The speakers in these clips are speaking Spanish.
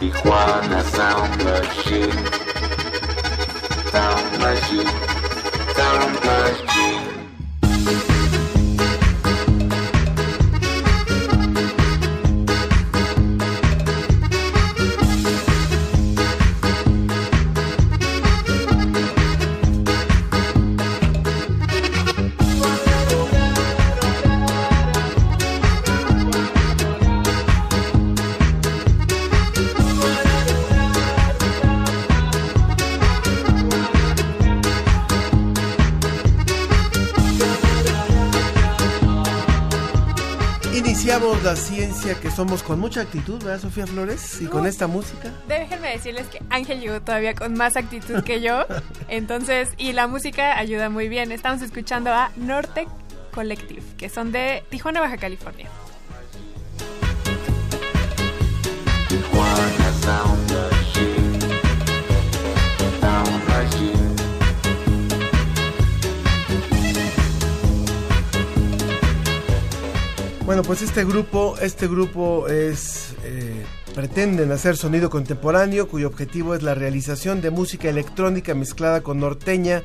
Tijuana Sound Machine. Sound Machine. Sound Machine. La ciencia que somos con mucha actitud, ¿verdad, Sofía Flores? Y con esta música. Déjenme decirles que Ángel llegó todavía con más actitud que yo. Entonces, y la música ayuda muy bien. Estamos escuchando a Norte Collective, que son de Tijuana, Baja California. Tijuana Sound Bueno, pues este grupo, este grupo es eh, pretenden hacer sonido contemporáneo, cuyo objetivo es la realización de música electrónica mezclada con norteña,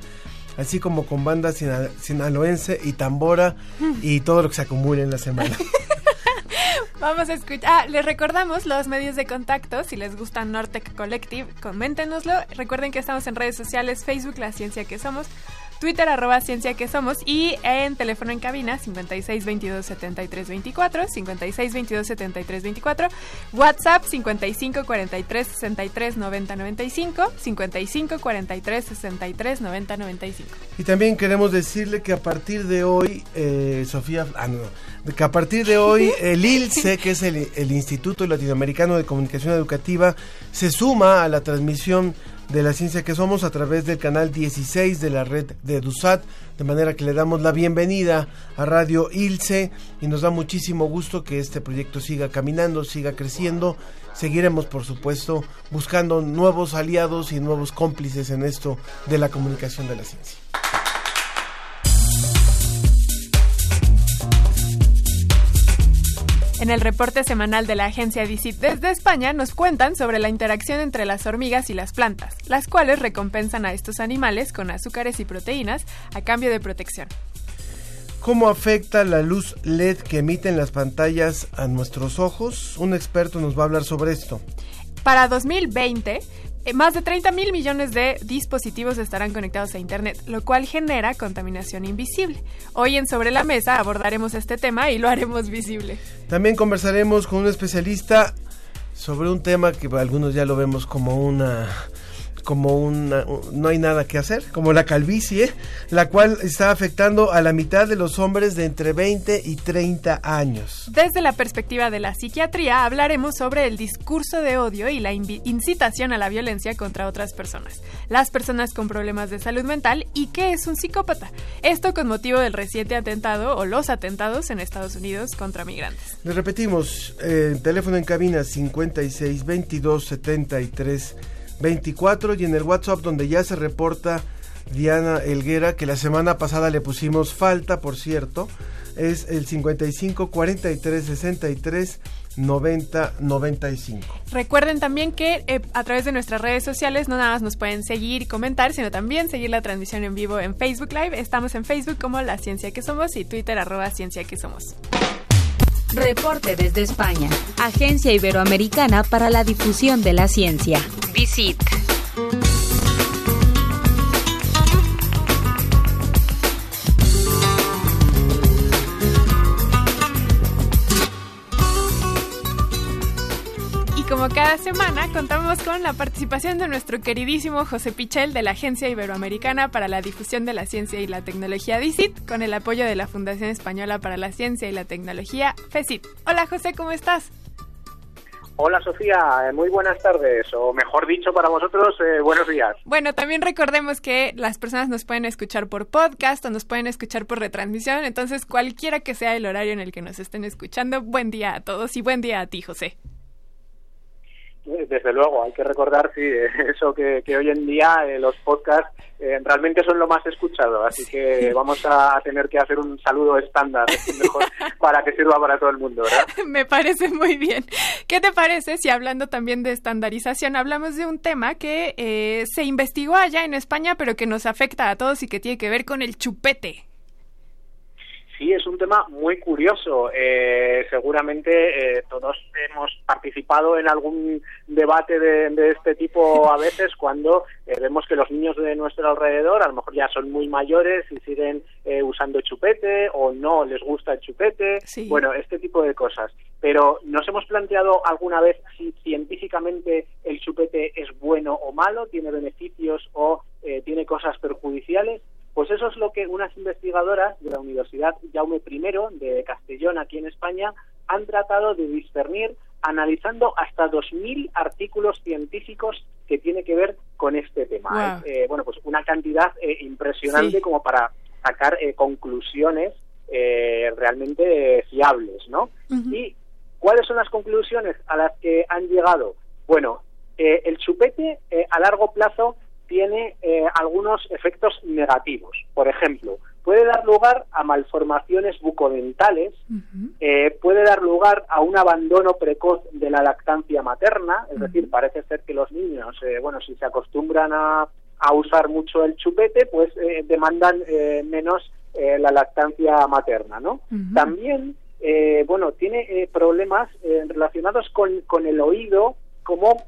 así como con banda sina- sinaloense y tambora y todo lo que se acumule en la semana. Vamos a escuchar. Ah, les recordamos los medios de contacto. Si les gusta Nortec Collective, coméntenoslo. Recuerden que estamos en redes sociales: Facebook, La Ciencia que Somos, Twitter, arroba Ciencia que Somos, y en teléfono en cabina 56 22 73 24, 56 22 73 24, WhatsApp 55 43 63 90 95, 55 43 63 90 95. Y también queremos decirle que a partir de hoy, eh, Sofía, ah, no, que a partir de hoy el ILCE, que es el, el Instituto Latinoamericano de Comunicación Educativa, se suma a la transmisión de la ciencia que somos a través del canal 16 de la red de DUSAT, de manera que le damos la bienvenida a Radio ILCE y nos da muchísimo gusto que este proyecto siga caminando, siga creciendo. Seguiremos, por supuesto, buscando nuevos aliados y nuevos cómplices en esto de la comunicación de la ciencia. En el reporte semanal de la agencia DICIT desde España nos cuentan sobre la interacción entre las hormigas y las plantas, las cuales recompensan a estos animales con azúcares y proteínas a cambio de protección. ¿Cómo afecta la luz LED que emiten las pantallas a nuestros ojos? Un experto nos va a hablar sobre esto. Para 2020, eh, más de 30 mil millones de dispositivos estarán conectados a Internet, lo cual genera contaminación invisible. Hoy en Sobre la Mesa abordaremos este tema y lo haremos visible. También conversaremos con un especialista sobre un tema que algunos ya lo vemos como una como una no hay nada que hacer, como la calvicie, la cual está afectando a la mitad de los hombres de entre 20 y 30 años. Desde la perspectiva de la psiquiatría hablaremos sobre el discurso de odio y la incitación a la violencia contra otras personas, las personas con problemas de salud mental y qué es un psicópata. Esto con motivo del reciente atentado o los atentados en Estados Unidos contra migrantes. Les repetimos, eh, teléfono en cabina 56 22 73 24 y en el WhatsApp donde ya se reporta Diana Elguera, que la semana pasada le pusimos falta, por cierto, es el 55 43 63 90 95. Recuerden también que eh, a través de nuestras redes sociales no nada más nos pueden seguir y comentar, sino también seguir la transmisión en vivo en Facebook Live. Estamos en Facebook como La Ciencia que Somos y Twitter arroba Ciencia que Somos. Reporte desde España. Agencia Iberoamericana para la Difusión de la Ciencia. Visit. Como cada semana contamos con la participación de nuestro queridísimo José Pichel de la Agencia Iberoamericana para la Difusión de la Ciencia y la Tecnología DICIT con el apoyo de la Fundación Española para la Ciencia y la Tecnología FECIT. Hola José, ¿cómo estás? Hola Sofía, eh, muy buenas tardes, o mejor dicho para vosotros, eh, buenos días. Bueno, también recordemos que las personas nos pueden escuchar por podcast o nos pueden escuchar por retransmisión, entonces cualquiera que sea el horario en el que nos estén escuchando, buen día a todos y buen día a ti, José. Desde luego, hay que recordar sí, eso que, que hoy en día eh, los podcasts eh, realmente son lo más escuchado, así que vamos a tener que hacer un saludo estándar mejor para que sirva para todo el mundo, ¿verdad? Me parece muy bien. ¿Qué te parece si hablando también de estandarización, hablamos de un tema que eh, se investigó allá en España, pero que nos afecta a todos y que tiene que ver con el chupete? Sí, es un tema muy curioso. Eh, seguramente eh, todos hemos participado en algún debate de, de este tipo a veces cuando eh, vemos que los niños de nuestro alrededor a lo mejor ya son muy mayores y siguen eh, usando chupete o no les gusta el chupete. Sí. Bueno, este tipo de cosas. Pero ¿nos hemos planteado alguna vez si científicamente el chupete es bueno o malo, tiene beneficios o eh, tiene cosas perjudiciales? Pues eso es lo que unas investigadoras de la Universidad Jaume I de Castellón, aquí en España, han tratado de discernir analizando hasta 2.000 artículos científicos que tiene que ver con este tema. Wow. Eh, bueno, pues una cantidad eh, impresionante Sí. como para sacar eh, conclusiones eh, realmente eh, fiables, ¿no? ¿Y cuáles son las conclusiones a las que han llegado? Bueno, eh, el chupete eh, a largo plazo tiene eh, algunos efectos negativos. Por ejemplo, puede dar lugar a malformaciones bucodentales, eh, puede dar lugar a un abandono precoz de la lactancia materna, es decir, parece ser que los niños, eh, bueno, si se acostumbran a, a usar mucho el chupete, pues eh, demandan eh, menos la lactancia materna, ¿no? Ujú. También, eh, bueno, tiene eh, problemas eh, relacionados con, con el oído, como,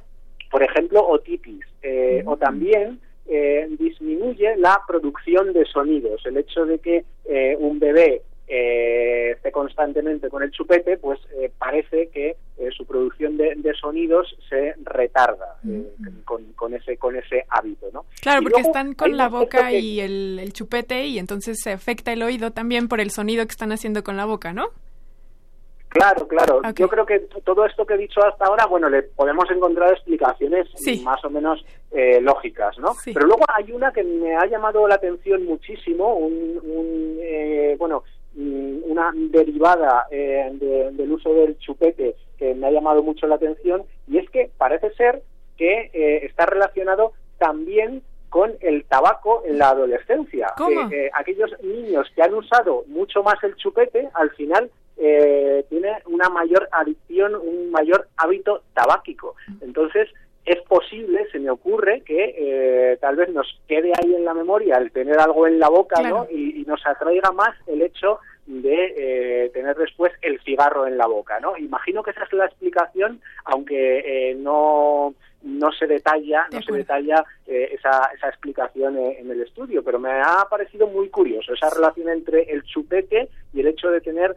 por ejemplo, otitis, eh, o también eh, disminuye la producción de sonidos. El hecho de que eh, un bebé eh, esté constantemente con el chupete, pues parece que su producción de, de sonidos se retarda eh, con, con ese con ese hábito, ¿no? Claro, Y porque luego están con la boca que- y el, el chupete y entonces se afecta el oído también por el sonido que están haciendo con la boca, ¿no? Claro, claro. Yo creo que todo esto que he dicho hasta ahora, bueno, le podemos encontrar explicaciones Sí. más o menos eh, lógicas, ¿no? Sí. Pero luego hay una que me ha llamado la atención muchísimo, un, un, eh, bueno, mm, una derivada eh, de- del uso del chupete que me ha llamado mucho la atención, y es que parece ser que eh, está relacionado también con el tabaco en la adolescencia. ¿Cómo? Que, aquellos niños que han usado mucho más el chupete, al final eh, tiene una mayor adicción, un mayor hábito tabáquico. Entonces, es posible, se me ocurre, que eh, tal vez nos quede ahí en la memoria el tener algo en la boca, Claro. ¿no? Y, y nos atraiga más el hecho de eh, tener después el cigarro en la boca, ¿no? Imagino que esa es la explicación, aunque eh, no no se detalla, De no se detalla eh, esa, esa explicación en el estudio, pero me ha parecido muy curioso esa relación entre el chupete y el hecho de tener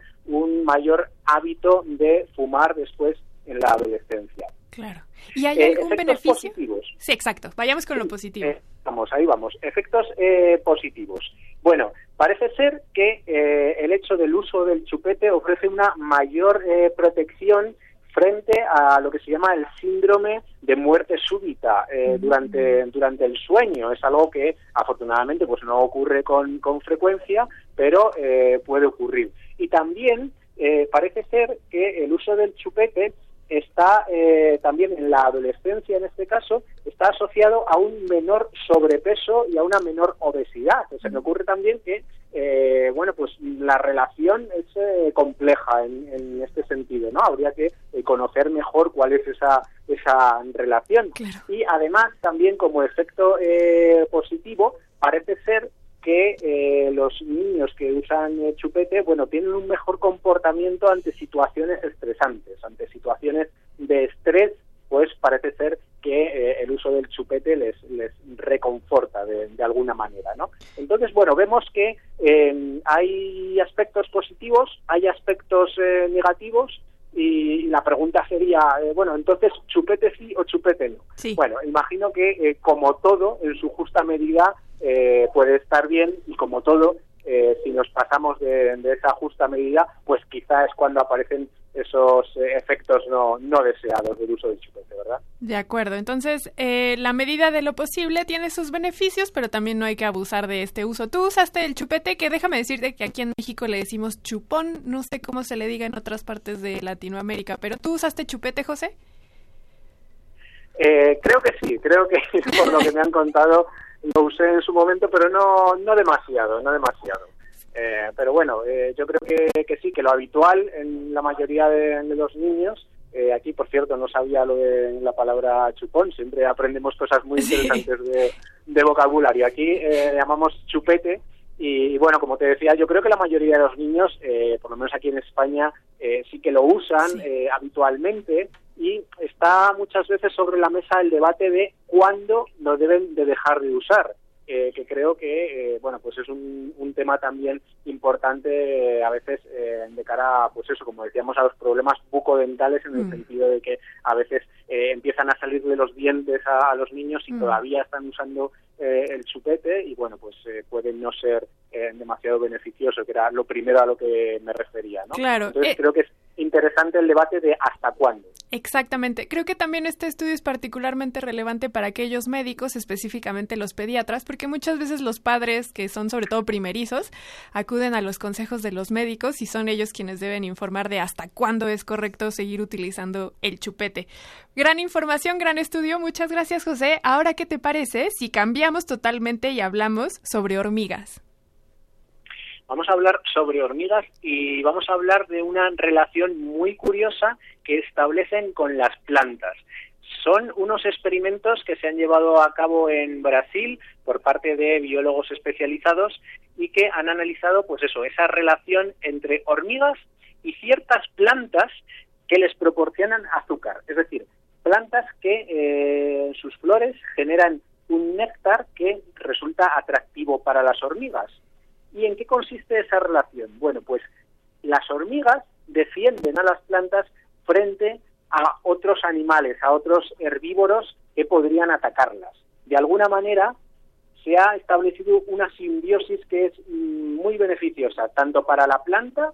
mayor hábito de fumar después en la adolescencia. Claro. ¿Y hay Eh, algún beneficio? positivos. Sí, exacto. Vayamos con lo positivo. Eh, vamos, ahí vamos. Efectos eh, positivos. Bueno, parece ser que eh, el hecho del uso del chupete ofrece una mayor eh, protección frente a lo que se llama el síndrome de muerte súbita eh, durante, durante el sueño. Es algo que afortunadamente pues no ocurre con, con frecuencia, pero eh, puede ocurrir. Y también eh, parece ser que el uso del chupete está eh, también en la adolescencia, en este caso, está asociado a un menor sobrepeso y a una menor obesidad. Se me ocurre también que, eh, bueno, pues la relación es eh, compleja en, en este sentido, ¿no? Habría que eh, conocer mejor cuál es esa, esa relación. Claro. Y además, también como efecto eh, positivo, parece ser que eh, los niños que usan chupete, bueno, tienen un mejor comportamiento ante situaciones estresantes, ante situaciones de estrés, pues parece ser que eh, el uso del chupete les, les reconforta de, de alguna manera, ¿no? Entonces, bueno, vemos que eh, hay aspectos positivos, hay aspectos eh, negativos, y la pregunta sería, eh, bueno, entonces, ¿chupete sí o chupete no? Sí. Bueno, imagino que eh, como todo, en su justa medida, eh, puede estar bien y como todo, eh, si nos pasamos de, de esa justa medida, pues quizá es cuando aparecen esos efectos no, no deseados del uso del chupete, ¿verdad? De acuerdo, entonces eh, la medida de lo posible tiene sus beneficios, pero también no hay que abusar de este uso. Tú usaste el chupete, que déjame decirte que aquí en México le decimos chupón, no sé cómo se le diga en otras partes de Latinoamérica, pero tú usaste chupete, José. Eh, creo que sí, creo que por lo que me han contado lo usé en su momento, pero no, no demasiado, no demasiado. Eh, pero bueno, eh, yo creo que, que sí, que lo habitual en la mayoría de, de los niños, eh, aquí por cierto no sabía lo de la palabra chupón, siempre aprendemos cosas muy interesantes de, de vocabulario. Aquí eh, llamamos chupete y, y, bueno, como te decía, yo creo que la mayoría de los niños, eh, por lo menos aquí en España, eh, sí que lo usan Sí. eh, habitualmente y está muchas veces sobre la mesa el debate de cuándo lo deben de dejar de usar. eh, que creo que eh, bueno pues es un, un tema también importante eh, a veces eh, de cara pues eso como decíamos a los problemas bucodentales en el Mm. sentido de que a veces eh, empiezan a salir de los dientes a, a los niños y Mm. todavía están usando eh, el chupete y bueno pues eh, puede no ser demasiado beneficioso que era lo primero a lo que me refería ¿no? Claro, entonces creo que es interesante el debate de hasta cuándo Exactamente. Creo que también este estudio es particularmente relevante para aquellos médicos, específicamente los pediatras, porque muchas veces los padres, que son sobre todo primerizos, acuden a los consejos de los médicos y son ellos quienes deben informar de hasta cuándo es correcto seguir utilizando el chupete. Gran información, gran estudio. Muchas gracias, José. Ahora, ¿qué te parece si cambiamos totalmente y hablamos sobre hormigas? Vamos a hablar sobre hormigas y vamos a hablar de una relación muy curiosa que establecen con las plantas. Son unos experimentos que se han llevado a cabo en Brasil por parte de biólogos especializados y que han analizado, pues eso, esa relación entre hormigas y ciertas plantas que les proporcionan azúcar. Es decir, plantas que eh, en sus flores generan un néctar que resulta atractivo para las hormigas. ¿Y en qué consiste esa relación? Bueno, pues las hormigas defienden a las plantas frente a otros animales, a otros herbívoros que podrían atacarlas. De alguna manera se ha establecido una simbiosis que es mm, muy beneficiosa tanto para la planta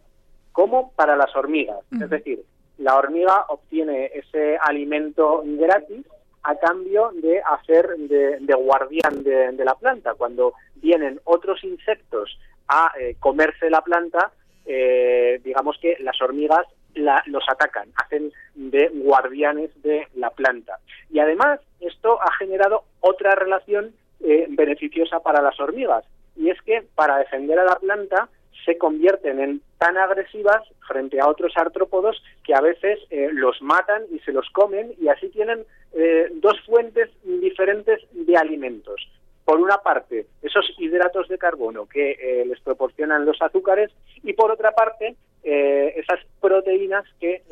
como para las hormigas. Es decir, la hormiga obtiene ese alimento gratis a cambio de hacer de, guardián de, de la planta. Cuando vienen otros insectos a eh, comerse la planta, eh, digamos que las hormigas la- los atacan, hacen de guardianes de la planta. Y además esto ha generado otra relación eh, beneficiosa para las hormigas, y es que para defender a la planta se convierten en tan agresivas frente a otros artrópodos que a veces eh, los matan y se los comen y así tienen eh, dos fuentes diferentes de alimentos. Por una parte, esos hidratos de carbono que eh, les proporcionan los azúcares y por otra parte, eh, esas proteínas que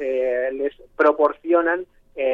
les proporcionan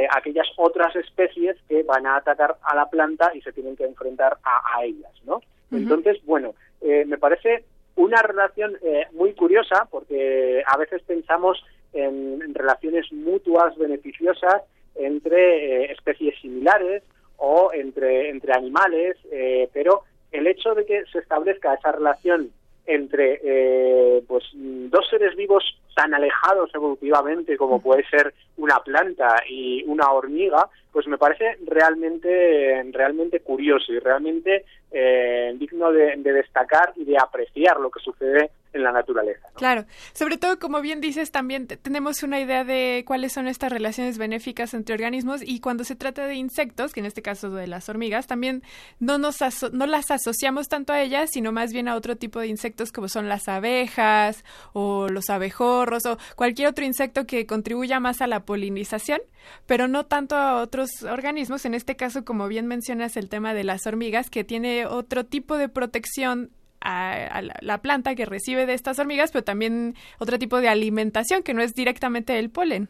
aquellas otras especies que van a atacar a la planta y se tienen que enfrentar a, a ellas, ¿no? Entonces, bueno, eh, me parece una relación eh, muy curiosa porque a veces pensamos en, relaciones mutuas beneficiosas entre eh, especies similares o entre, entre animales, eh, pero el hecho de que se establezca esa relación entre eh, pues dos seres vivos tan alejados evolutivamente como puede ser una planta y una hormiga, pues me parece realmente realmente curioso y realmente eh, digno de, de destacar y de apreciar lo que sucede en la naturaleza. Claro, sobre todo como bien dices, también te- tenemos una idea de cuáles son estas relaciones benéficas entre organismos y cuando se trata de insectos, que en este caso de las hormigas, también no, nos no las asociamos tanto a ellas, sino más bien a otro tipo de insectos como son las abejas o los abejorros o cualquier otro insecto que contribuya más a la polinización, pero no tanto a otros organismos, en este caso como bien mencionas el tema de las hormigas, que tiene otro tipo de protección a, a la, la planta que recibe de estas hormigas, pero también otro tipo de alimentación que no es directamente el polen.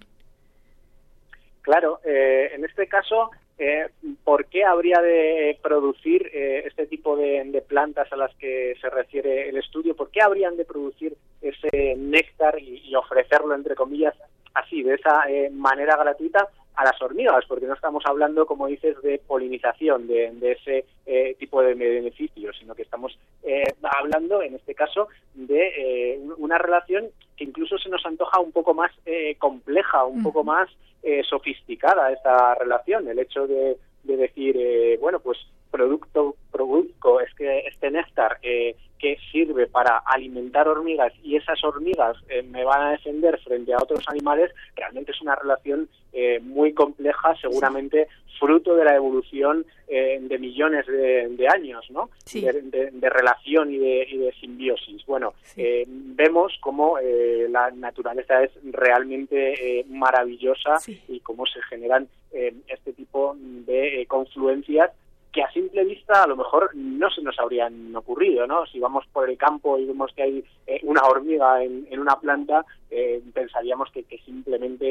Claro, eh, en este caso, eh, ¿por qué habría de producir eh, este tipo de, plantas a las que se refiere el estudio? ¿Por qué habrían de producir ese néctar y, y ofrecerlo, entre comillas, así, de esa eh, manera gratuita? A las hormigas, porque no estamos hablando, como dices, de polinización, de, de ese eh, tipo de beneficios, sino que estamos eh, hablando, en este caso, de eh, un- una relación que incluso se nos antoja un poco más eh, compleja, un poco más eh, sofisticada esta relación. El hecho de, de decir, eh, bueno, pues producto, producto, es que este néctar eh, que sirve para alimentar hormigas y esas hormigas eh, me van a defender frente a otros animales, realmente es una relación eh, muy compleja, seguramente fruto de la evolución eh, de millones de, de años, ¿no? Sí. De, de- de relación y de, y de simbiosis. Bueno, eh, vemos cómo eh, la naturaleza es realmente eh, maravillosa y cómo se generan eh, este tipo de eh, confluencias que a simple vista a lo mejor no se nos habrían ocurrido, ¿no? Si vamos por el campo y vemos que hay eh, una hormiga en, en una planta, eh, pensaríamos que, que simplemente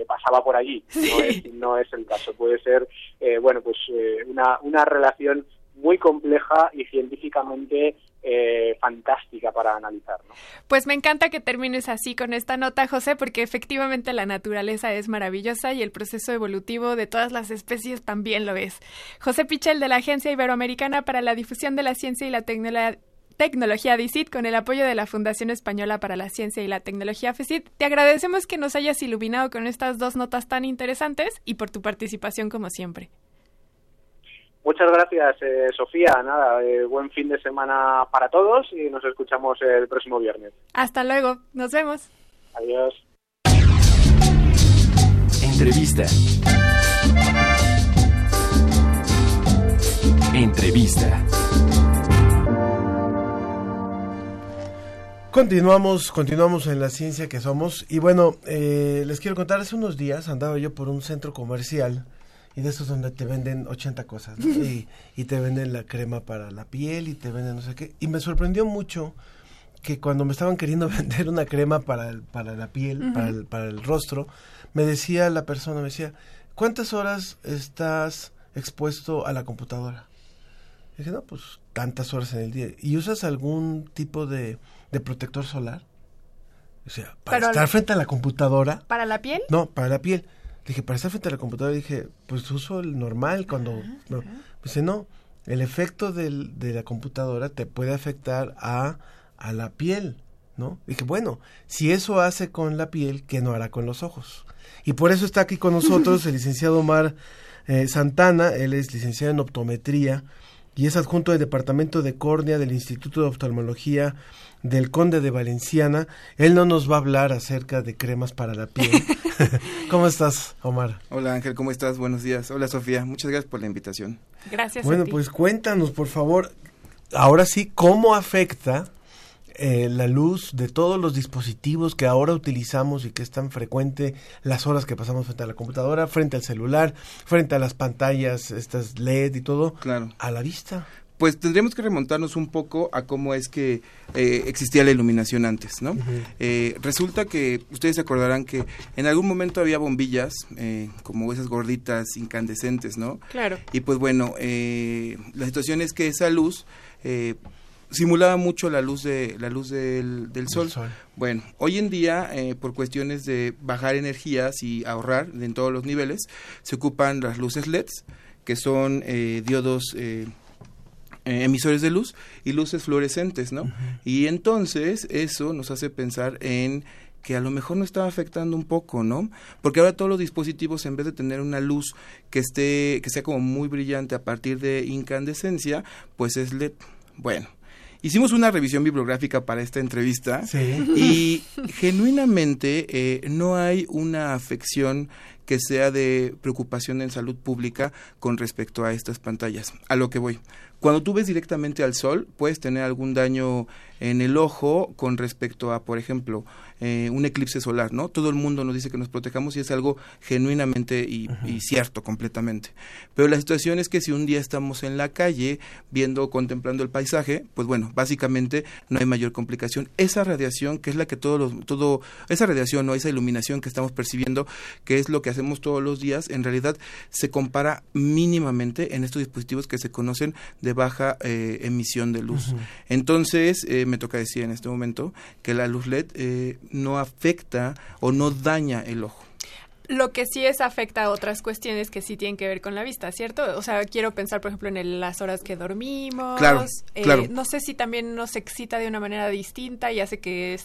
eh, pasaba por allí. No es, no es el caso. Puede ser, eh, bueno, pues eh, una, una relación muy compleja y científicamente eh, fantástica para analizar, ¿no? Pues me encanta que termines así con esta nota, José, porque efectivamente la naturaleza es maravillosa y el proceso evolutivo de todas las especies también lo es. José Pichel de la Agencia Iberoamericana para la Difusión de la Ciencia y la Tecnología. Tecnología DICIT con el apoyo de la Fundación Española para la Ciencia y la Tecnología FECIT. Te agradecemos que nos hayas iluminado con estas dos notas tan interesantes y por tu participación como siempre. Muchas gracias, eh, Sofía. Nada, eh, buen fin de semana para todos y nos escuchamos el próximo viernes. Hasta luego, nos vemos. Adiós. Entrevista. Entrevista. Continuamos, continuamos en la ciencia que somos. Y bueno, eh, les quiero contar, hace unos días andaba yo por un centro comercial y de esos donde te venden 80 cosas. ¿no? Y, y te venden la crema para la piel y te venden no sé qué. Y me sorprendió mucho que cuando me estaban queriendo vender una crema para, el- para la piel, para, el, para el rostro, me decía la persona, me decía, ¿cuántas horas estás expuesto a la computadora? Dije, no, pues tantas horas en el día. ¿Y usas algún tipo de, de protector solar? O sea, para Pero- estar frente a la computadora. ¿Para la piel? No, para la piel. Dije, para estar frente a la computadora, dije, pues uso el normal cuando... no. Dice, no, el efecto del- de la computadora te puede afectar a, a la piel, ¿no? Dije, bueno, si eso hace con la piel, ¿qué no hará con los ojos? Y por eso está aquí con nosotros el licenciado Omar eh, Santana, él es licenciado en optometría y es adjunto del Departamento de Córnea del Instituto de Oftalmología del Conde de Valenciana. Él no nos va a hablar acerca de cremas para la piel. ¿Cómo estás, Omar? Hola Ángel, ¿cómo estás? Buenos días. Hola Sofía, muchas gracias por la invitación. Gracias. Bueno, pues cuéntanos, por favor, ahora sí, ¿cómo afecta eh, la luz de todos los dispositivos que ahora utilizamos y que es tan frecuente las horas que pasamos frente a la computadora, frente al celular, frente a las pantallas, estas LED y todo, claro. a la vista? Pues tendríamos que remontarnos un poco a cómo es que eh, existía la iluminación antes, ¿no? Eh, resulta que ustedes se acordarán que en algún momento había bombillas, eh, como esas gorditas incandescentes, ¿no? Claro. Y pues bueno, eh, la situación es que esa luz eh, simulaba mucho la luz de la luz del, del sol. Bueno, hoy en día eh, por cuestiones de bajar energías y ahorrar en todos los niveles se ocupan las luces LEDs que son eh, diodos eh, eh, emisores de luz y luces fluorescentes, ¿no? Y entonces eso nos hace pensar en que a lo mejor nos estaba afectando un poco, ¿no? Porque ahora todos los dispositivos en vez de tener una luz que esté que sea como muy brillante a partir de incandescencia, pues es LED. Bueno, hicimos una revisión bibliográfica para esta entrevista y genuinamente eh, no hay una afección que sea de preocupación en salud pública con respecto a estas pantallas. A lo que voy. Cuando tú ves directamente al sol, puedes tener algún daño en el ojo con respecto a, por ejemplo, eh, un eclipse solar, ¿no? Todo el mundo nos dice que nos protejamos y es algo genuinamente y, y cierto completamente. Pero la situación es que si un día estamos en la calle viendo, contemplando el paisaje, pues bueno, básicamente no hay mayor complicación. Esa radiación, que es la que todos los, todo, esa radiación o esa iluminación que estamos percibiendo, que es lo que hacemos todos los días, en realidad se compara mínimamente en estos dispositivos que se conocen de baja eh, emisión de luz. Entonces, eh, me toca decir en este momento que la luz LED eh, no afecta o no daña el ojo. Lo que sí es afecta a otras cuestiones que sí tienen que ver con la vista, ¿cierto? O sea, quiero pensar, por ejemplo, en el- las horas que dormimos. Claro, Eh, claro. No sé si también nos excita de una manera distinta y hace que...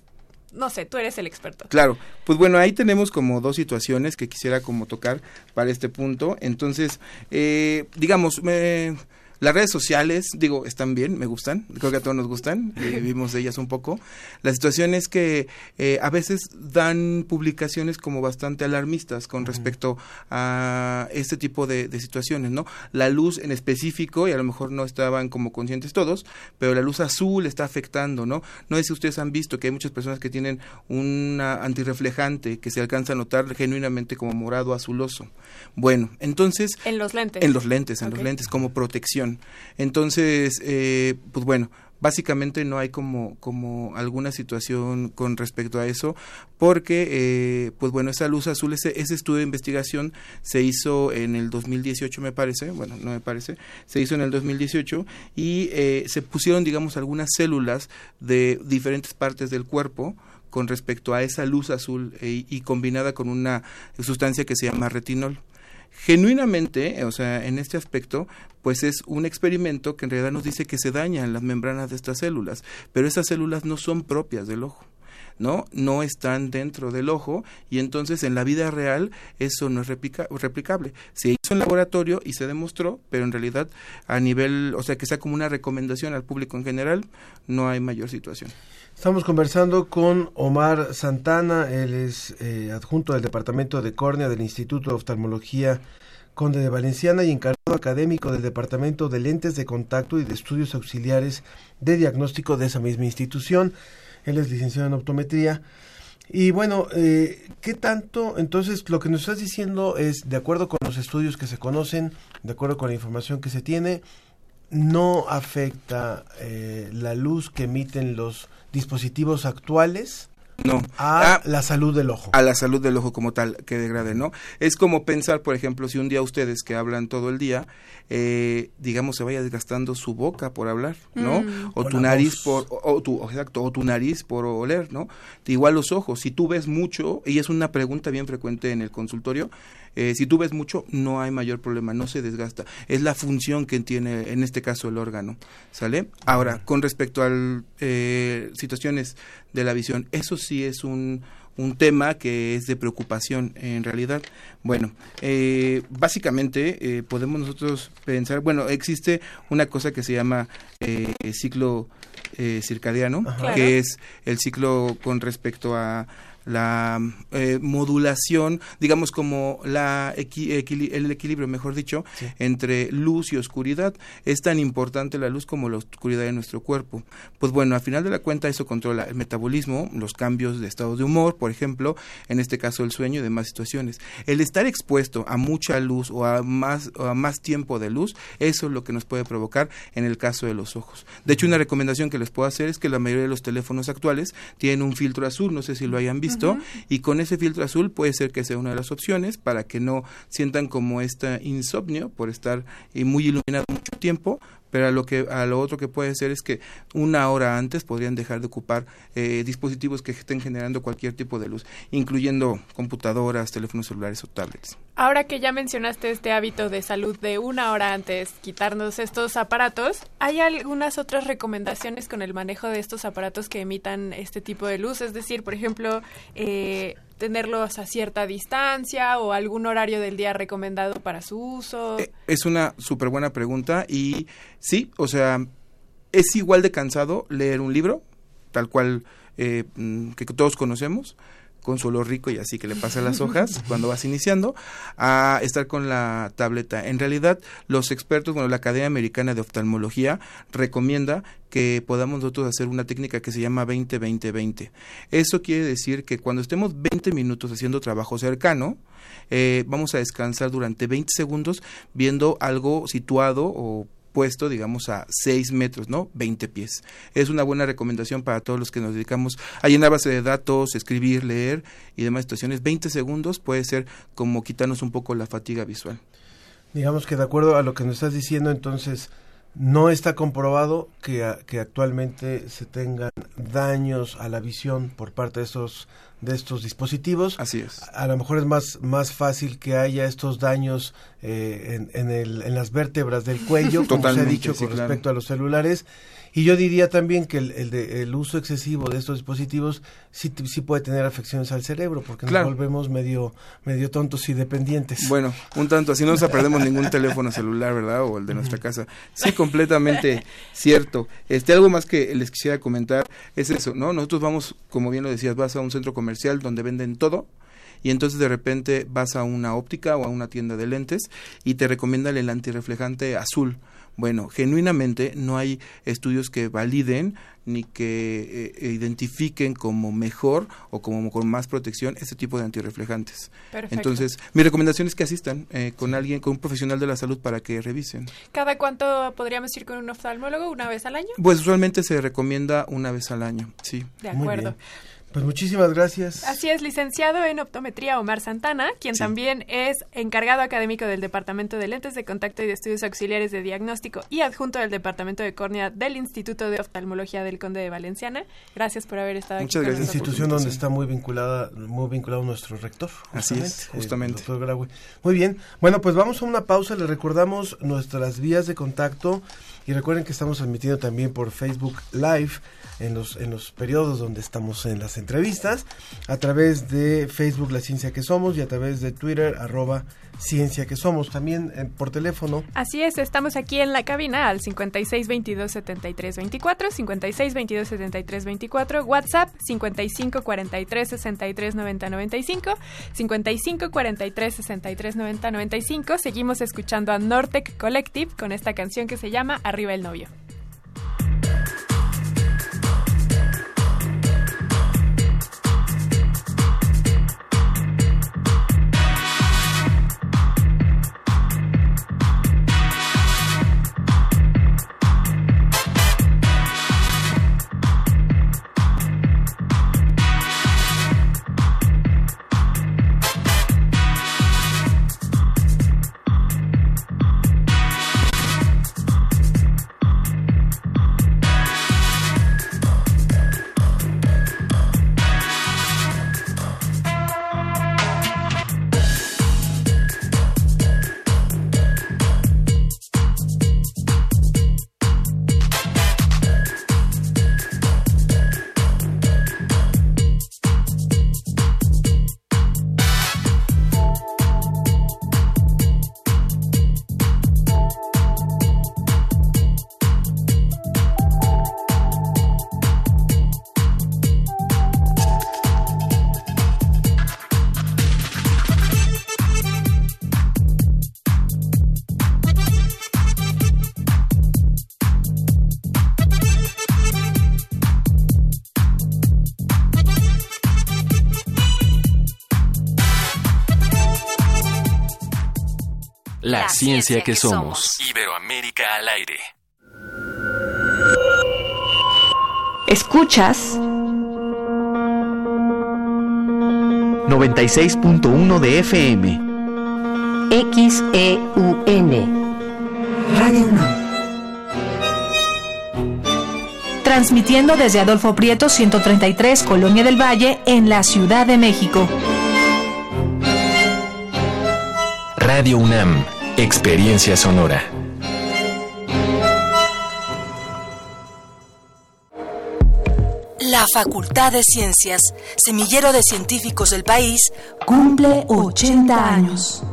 no sé, tú eres el experto. Claro, pues bueno, ahí tenemos como dos situaciones que quisiera como tocar para este punto. Entonces, eh, digamos, me- las redes sociales, digo, están bien, me gustan, creo que a todos nos gustan, eh, vivimos de ellas un poco. La situación es que eh, a veces dan publicaciones como bastante alarmistas con respecto a este tipo de, de situaciones, ¿no? La luz en específico, y a lo mejor no estaban como conscientes todos, pero la luz azul está afectando, ¿no? No sé si ustedes han visto que hay muchas personas que tienen una antirreflejante que se alcanza a notar genuinamente como morado azuloso. Bueno, entonces... En los lentes. En los lentes, en los lentes, como protección. Entonces, eh, pues bueno, básicamente no hay como, como alguna situación con respecto a eso, porque, eh, pues bueno, esa luz azul, ese, estudio de investigación se hizo en el 2018, me parece, bueno, no me parece, se hizo en el 2018 y eh, se pusieron, digamos, algunas células de diferentes partes del cuerpo, con respecto a esa luz azul y combinada con una sustancia que se llama retinol. Genuinamente, o sea, en este aspecto, pues es un experimento que en realidad nos dice que se dañan las membranas de estas células, pero esas células no son propias del ojo. ¿no? No están dentro del ojo y entonces en la vida real eso no es replica- replicable. Se hizo en laboratorio y se demostró, pero en realidad a nivel, o sea, que sea como una recomendación al público en general, no hay mayor situación. Estamos conversando con Omar Santana, él es eh, adjunto del Departamento de Córnea del Instituto de Oftalmología Conde de Valenciana y encargado académico del Departamento de Lentes de Contacto y de Estudios Auxiliares de Diagnóstico de esa misma institución. Él es licenciado en optometría. Y bueno, eh, ¿qué tanto? Entonces, lo que nos estás diciendo es, de acuerdo con los estudios que se conocen, de acuerdo con la información que se tiene, no afecta eh, la luz que emiten los dispositivos actuales No. a Ah, la salud del ojo. a la salud del ojo como tal que degrade, ¿no? Es como pensar, por ejemplo, si un día ustedes que hablan todo el día, eh, digamos, se vaya desgastando su boca por hablar, ¿no? Mm. O O tu nariz voz. por, o, o tu, exacto, o tu nariz por oler, ¿no? Igual los ojos, si tú ves mucho, y es una pregunta bien frecuente en el consultorio, eh, si tú ves mucho, no hay mayor problema, no se desgasta. Es la función que tiene, en este caso, el órgano, ¿sale? Ahora, con respecto a situaciones de la visión, eso sí es un, un tema que es de preocupación en realidad. Bueno, eh, básicamente eh, podemos nosotros pensar, bueno, existe una cosa que se llama eh, ciclo eh, circadiano, Ajá. que Claro. es el ciclo con respecto a la eh, modulación, digamos como la equi- el equilibrio, mejor dicho, Sí. entre luz y oscuridad. Es tan importante la luz como la oscuridad de nuestro cuerpo. Pues bueno, al final de la cuenta eso controla el metabolismo, los cambios de estado de humor, por ejemplo, en este caso el sueño y demás situaciones. El estar expuesto a mucha luz o a más, o a más tiempo de luz, eso es lo que nos puede provocar en el caso de los ojos. De hecho, una recomendación que les puedo hacer es que la mayoría de los teléfonos actuales tienen un filtro azul, no sé si lo hayan visto, y con ese filtro azul puede ser que sea una de las opciones para que no sientan como este insomnio por estar eh, muy iluminado mucho tiempo, pero a lo que a lo otro que puede ser es que una hora antes podrían dejar de ocupar eh, dispositivos que estén generando cualquier tipo de luz, incluyendo computadoras, teléfonos celulares o tablets. Ahora que ya mencionaste este hábito de salud de una hora antes quitarnos estos aparatos, ¿hay algunas otras recomendaciones con el manejo de estos aparatos que emitan este tipo de luz? Es decir, por ejemplo, eh, tenerlos a cierta distancia o algún horario del día recomendado para su uso. Eh, Es una súper buena pregunta y sí, o sea, es igual de cansado leer un libro, tal cual eh, mm, que todos conocemos, con su olor rico y así que le pasa las hojas cuando vas iniciando, a estar con la tableta. En realidad, los expertos, bueno, la Academia Americana de Oftalmología recomienda que podamos nosotros hacer una técnica que se llama 20-20-20. Eso quiere decir que cuando estemos 20 minutos haciendo trabajo cercano, eh, vamos a descansar durante 20 segundos viendo algo situado o puesto, digamos, a 6 metros, ¿no? 20 pies. Es una buena recomendación para todos los que nos dedicamos a llenar base de datos, escribir, leer y demás situaciones. 20 segundos puede ser como quitarnos un poco la fatiga visual. Digamos que de acuerdo a lo que nos estás diciendo, entonces no está comprobado que, que actualmente se tengan daños a la visión por parte de esos de estos dispositivos. Así es. A lo mejor es más, más fácil que haya estos daños eh, en, en, el, en las vértebras del cuello, como se ha dicho sí, con claro. respecto a los celulares. Y yo diría también que el, el, de- el uso excesivo de estos dispositivos sí, sí puede tener afecciones al cerebro, porque Claro. nos volvemos medio, medio tontos y dependientes. Bueno, un tanto, así no nos perdemos ningún teléfono celular, ¿verdad? O el de nuestra casa. Sí, completamente cierto. Este, algo más que les quisiera comentar es eso, ¿no? Nosotros vamos, como bien lo decías, vas a un centro comercial donde venden todo y entonces de repente vas a una óptica o a una tienda de lentes y te recomiendan el antirreflejante azul. Bueno, genuinamente no hay estudios que validen ni que eh, identifiquen como mejor o como con más protección este tipo de antirreflejantes. Perfecto. Entonces, mi recomendación es que asistan eh, con alguien, con un profesional de la salud para que revisen. ¿Cada cuánto podríamos ir con un oftalmólogo? ¿Una vez al año? Pues usualmente se recomienda una vez al año, sí. De Muy acuerdo. Pues muchísimas gracias. Así es, licenciado en optometría Omar Santana, quien también es encargado académico del Departamento de Lentes de Contacto y de Estudios Auxiliares de Diagnóstico y adjunto del Departamento de Córnea del Instituto de Oftalmología del Conde de Valenciana. Gracias por haber estado Muchas aquí. con gracias. institución donde está muy vinculada muy vinculado nuestro rector Así es, justamente, el doctor Graue. muy bien bueno pues vamos a una pausa les recordamos nuestras vías de contacto y recuerden que estamos transmitiendo también por Facebook Live en los en los periodos donde estamos en las entrevistas a través de Facebook La Ciencia que Somos y a través de Twitter arroba Ciencia que Somos también eh, por teléfono Así es, estamos aquí en la cabina al 56 22 73 24, 56 22 73 24, WhatsApp 55 43 63 90 95, 55 43 63 90 95. Seguimos escuchando a Nortec Collective con esta canción que se llama Arriba el novio. La, ciencia, que, somos. Iberoamérica al aire. Escuchas 96.1 de FM. XEUN. Radio UNAM. Transmitiendo desde Adolfo Prieto 133, Colonia del Valle, en la Ciudad de México. Radio UNAM, experiencia sonora. La Facultad de Ciencias, semillero de científicos del país, cumple 80 años.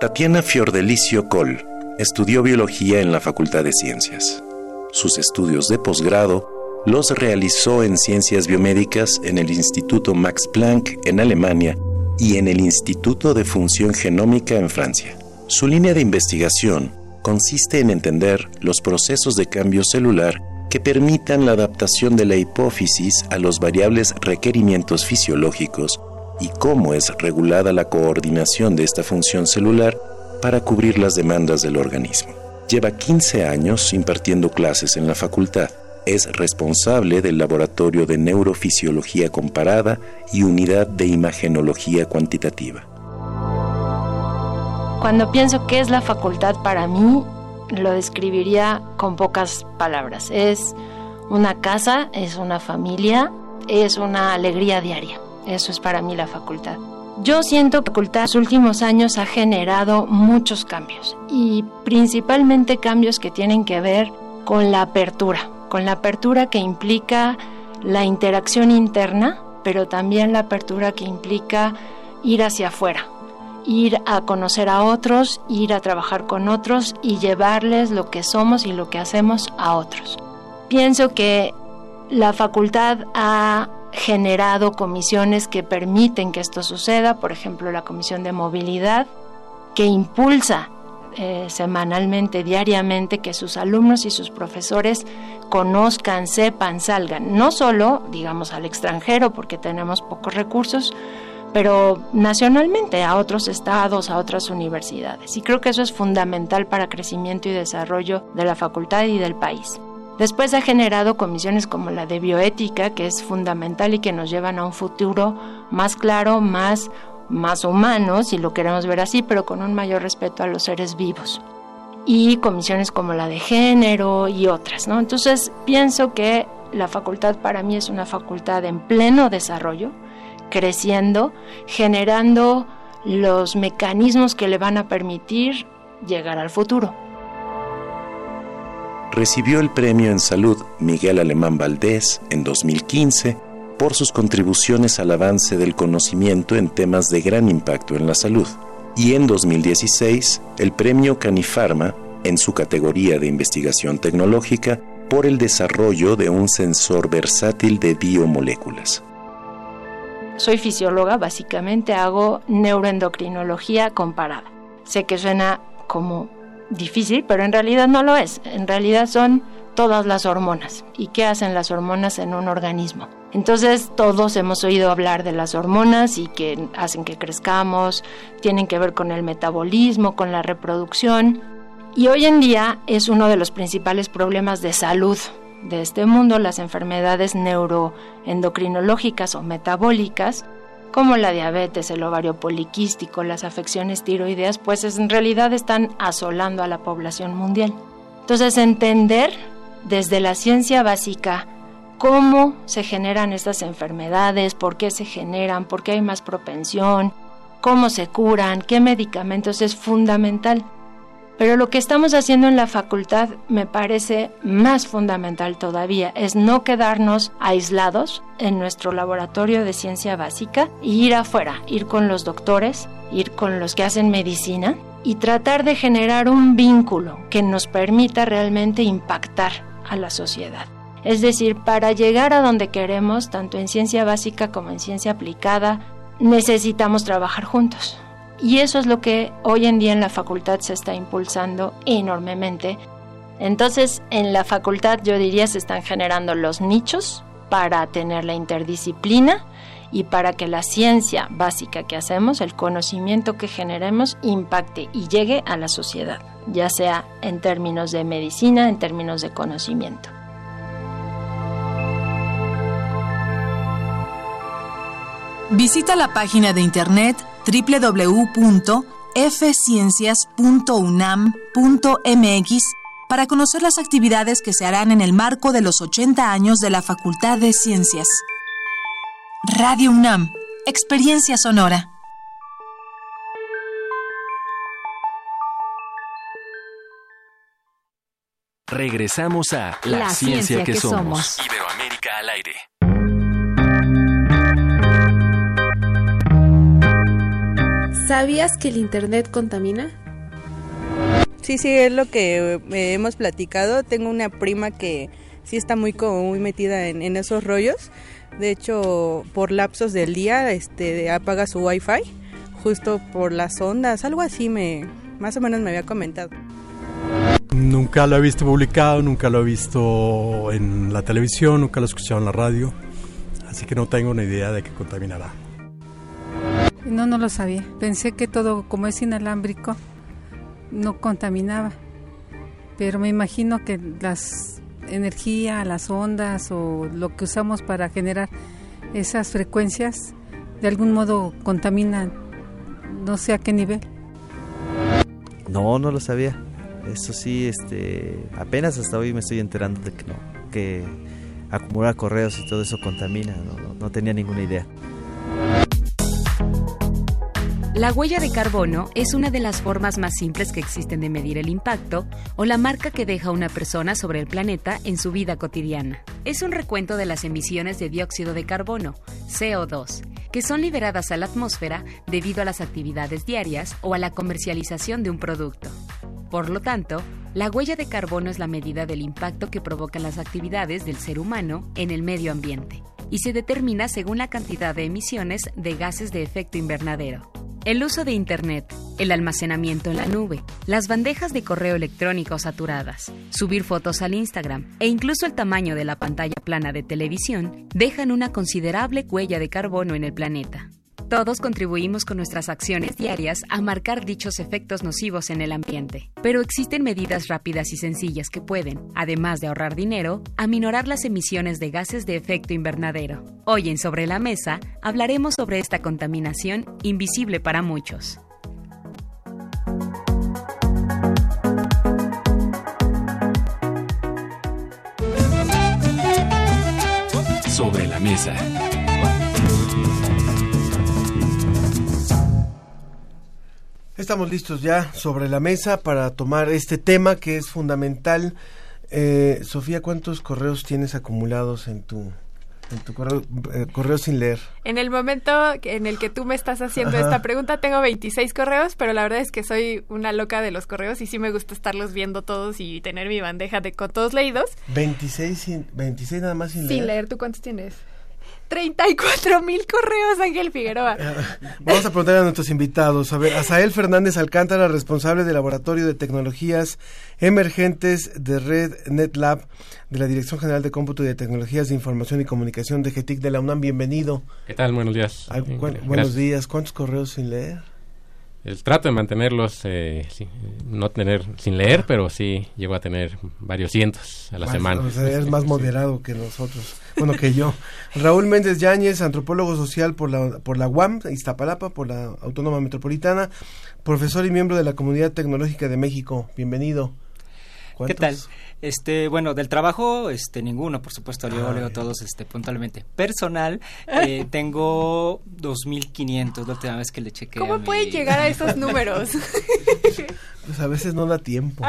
Tatiana Fiordelicio Col estudió biología en la Facultad de Ciencias. Sus estudios de posgrado los realizó en ciencias biomédicas en el Instituto Max Planck en Alemania y en el Instituto de Función Genómica en Francia. Su línea de investigación consiste en entender los procesos de cambio celular que permitan la adaptación de la hipófisis a los variables requerimientos fisiológicos y cómo es regulada la coordinación de esta función celular para cubrir las demandas del organismo. Lleva 15 años impartiendo clases en la facultad. Es responsable del Laboratorio de Neurofisiología Comparada y Unidad de Imagenología Cuantitativa. Cuando pienso qué es la facultad para mí, lo describiría con pocas palabras. Es una casa, es una familia, es una alegría diaria. Eso es para mí la facultad. Yo siento que la facultad en los últimos años ha generado muchos cambios y principalmente cambios que tienen que ver con la apertura, con la apertura que implica la interacción interna, pero también la apertura que implica ir hacia afuera, ir a conocer a otros, ir a trabajar con otros y llevarles lo que somos y lo que hacemos a otros. Pienso que la facultad ha generado comisiones que permiten que esto suceda, por ejemplo la Comisión de Movilidad, que impulsa eh, semanalmente, diariamente, que sus alumnos y sus profesores conozcan, sepan, salgan, no solo, digamos, al extranjero, porque tenemos pocos recursos, pero nacionalmente a otros estados, a otras universidades. Y creo que eso es fundamental para crecimiento y desarrollo de la facultad y del país. Después ha generado comisiones como la de bioética, que es fundamental y que nos llevan a un futuro más claro, más, más humano, si lo queremos ver así, pero con un mayor respeto a los seres vivos. Y comisiones como la de género y otras, ¿no? Entonces pienso que la facultad para mí es una facultad en pleno desarrollo, creciendo, generando los mecanismos que le van a permitir llegar al futuro recibió el premio en salud Miguel Alemán Valdés en 2015 por sus contribuciones al avance del conocimiento en temas de gran impacto en la salud, y en 2016 el premio Canifarma en su categoría de investigación tecnológica por el desarrollo de un sensor versátil de biomoléculas. Soy fisióloga, básicamente hago neuroendocrinología comparada. Sé que suena como difícil, pero en realidad no lo es. En realidad son todas las hormonas. ¿Y qué hacen las hormonas en un organismo? Entonces todos hemos oído hablar de las hormonas y que hacen que crezcamos, tienen que ver con el metabolismo, con la reproducción. Y hoy en día es uno de los principales problemas de salud de este mundo, las enfermedades neuroendocrinológicas o metabólicas, como la diabetes, el ovario poliquístico, las afecciones tiroideas, pues en realidad están asolando a la población mundial. Entonces, entender desde la ciencia básica cómo se generan estas enfermedades, por qué se generan, por qué hay más propensión, cómo se curan, qué medicamentos es fundamental. Pero lo que estamos haciendo en la facultad me parece más fundamental todavía, es no quedarnos aislados en nuestro laboratorio de ciencia básica y ir afuera, ir con los doctores, ir con los que hacen medicina y tratar de generar un vínculo que nos permita realmente impactar a la sociedad. Es decir, para llegar a donde queremos, tanto en ciencia básica como en ciencia aplicada, necesitamos trabajar juntos. Y eso es lo que hoy en día en la facultad se está impulsando enormemente. Entonces, en la facultad yo diría se están generando los nichos para tener la interdisciplina y para que la ciencia básica que hacemos, el conocimiento que generemos, impacte y llegue a la sociedad, ya sea en términos de medicina, en términos de conocimiento. Visita la página de internet www.fciencias.unam.mx para conocer las actividades que se harán en el marco de los 80 años de la Facultad de Ciencias. Radio UNAM, Experiencia Sonora. Regresamos a La, ciencia, que, somos. Iberoamérica al aire. ¿Sabías que el Internet contamina? Sí, sí, es lo que eh, hemos platicado. Tengo una prima que sí está muy, como muy metida en, en, esos rollos. De hecho, por lapsos del día este, apaga su wifi, justo por las ondas, algo así me, más o menos me había comentado. Nunca lo he visto publicado, nunca lo he visto en la televisión, nunca lo he escuchado en la radio, así que no tengo una idea de qué contaminará. No, no lo sabía. Pensé que todo, como es inalámbrico, no contaminaba. Pero me imagino que las energía, las ondas o lo que usamos para generar esas frecuencias, de algún modo contaminan, no sé a qué nivel. No, no lo sabía. Eso sí, este, apenas hasta hoy me estoy enterando de que no, que acumular correos y todo eso contamina, no, no, no tenía ninguna idea. La huella de carbono es una de las formas más simples que existen de medir el impacto o la marca que deja una persona sobre el planeta en su vida cotidiana. Es un recuento de las emisiones de dióxido de carbono, CO2, que son liberadas a la atmósfera debido a las actividades diarias o a la comercialización de un producto. Por lo tanto, la huella de carbono es la medida del impacto que provocan las actividades del ser humano en el medio ambiente y se determina según la cantidad de emisiones de gases de efecto invernadero. El uso de Internet, el almacenamiento en la nube, las bandejas de correo electrónico saturadas, subir fotos al Instagram e incluso el tamaño de la pantalla plana de televisión dejan una considerable huella de carbono en el planeta. Todos contribuimos con nuestras acciones diarias a marcar dichos efectos nocivos en el ambiente, pero existen medidas rápidas y sencillas que pueden, además de ahorrar dinero, aminorar las emisiones de gases de efecto invernadero. Hoy en Sobre la Mesa hablaremos sobre esta contaminación invisible para muchos. Sobre la mesa. Estamos listos ya sobre la mesa para tomar este tema que es fundamental. Eh, Sofía, ¿cuántos correos tienes acumulados en tu, en tu correo, eh, correo sin leer? En el momento en el que tú me estás haciendo Ajá. esta pregunta, tengo 26 correos, pero la verdad es que soy una loca de los correos y sí me gusta estarlos viendo todos y tener mi bandeja de con todos leídos. 26, sin- 26 nada más sin, Sin leer, ¿tú cuántos tienes? 34 mil correos, Ángel Figueroa. Vamos a preguntar a nuestros invitados. A ver, Asael Fernández Alcántara, responsable del Laboratorio de Tecnologías Emergentes de Red NetLab de la Dirección General de Cómputo y de Tecnologías de Información y Comunicación de GETIC de la UNAM. Bienvenido. ¿Qué tal? Buenos días. Ay, Eh, cu- gracias. buenos días. ¿Cuántos correos sin leer? El trato de mantenerlos, eh, sí, no tener sin leer, pero sí llego a tener varios cientos a la Más- semana. o sea, eres más moderado que nosotros. Bueno, que yo. Raúl Méndez Yáñez, antropólogo social por la, por la UAM, Iztapalapa, por la Autónoma Metropolitana, profesor y miembro de la Comunidad Tecnológica de México. Bienvenido. ¿Qué tal? Este, bueno, del trabajo, este, ninguno, por supuesto, yo Ah, leo todos, este, puntualmente. Personal, eh, tengo 2.500, la última vez que le chequeé. ¿Cómo mi- puede llegar a esos números? Pues a veces no da tiempo.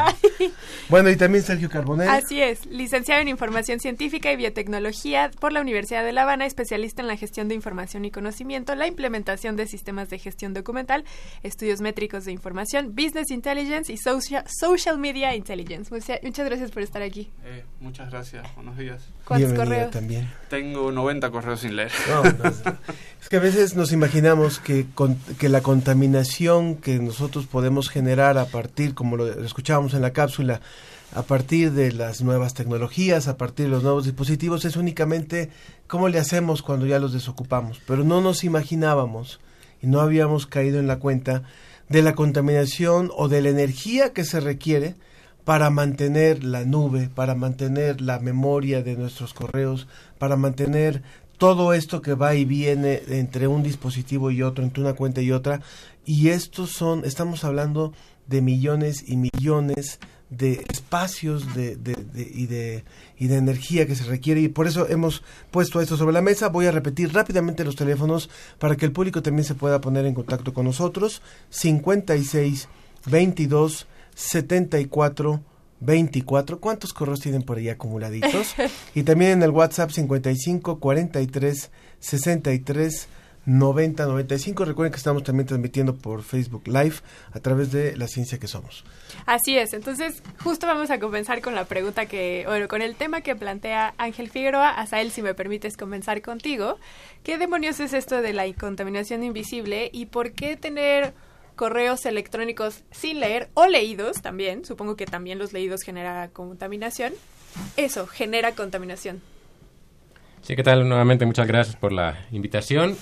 Bueno, y también Sergio Carbonell. Así es, licenciado en Información Científica y Biotecnología por la Universidad de La Habana, especialista en la gestión de información y conocimiento, la implementación de sistemas de gestión documental, estudios métricos de información, business intelligence y social, social media intelligence. Mucha- Muchas gracias por estar aquí. Eh, muchas gracias, buenos días. ¿Cuántos Bienvenida correos? también. Tengo 90 correos sin leer. No, no, Es que a veces nos imaginamos que, con- que la contaminación que nosotros podemos generar a partir, como lo escuchábamos en la cápsula, a partir de las nuevas tecnologías, a partir de los nuevos dispositivos, es únicamente cómo le hacemos cuando ya los desocupamos. Pero no nos imaginábamos y no habíamos caído en la cuenta de la contaminación o de la energía que se requiere para mantener la nube, para mantener la memoria de nuestros correos, para mantener todo esto que va y viene entre un dispositivo y otro, entre una cuenta y otra. Y estos son, estamos hablando de millones y millones de espacios de, y, de, y de energía que se requiere y por eso hemos puesto esto sobre la mesa. Voy a repetir rápidamente los teléfonos para que el público también se pueda poner en contacto con nosotros. 56 22 74 24. ¿Cuántos correos tienen por ahí acumuladitos? y también en el WhatsApp 55 43 63 90 95. Recuerden que estamos también transmitiendo por Facebook Live a través de La Ciencia que Somos. Así es, entonces justo vamos a comenzar con la pregunta que, bueno, con el tema que plantea Ángel Figueroa. Asael, si me permites comenzar contigo. ¿Qué demonios es esto de la contaminación invisible y por qué tener correos electrónicos sin leer o leídos también? Supongo que también los leídos genera contaminación. Eso, genera contaminación. Sí, ¿qué tal? Nuevamente muchas gracias por la invitación.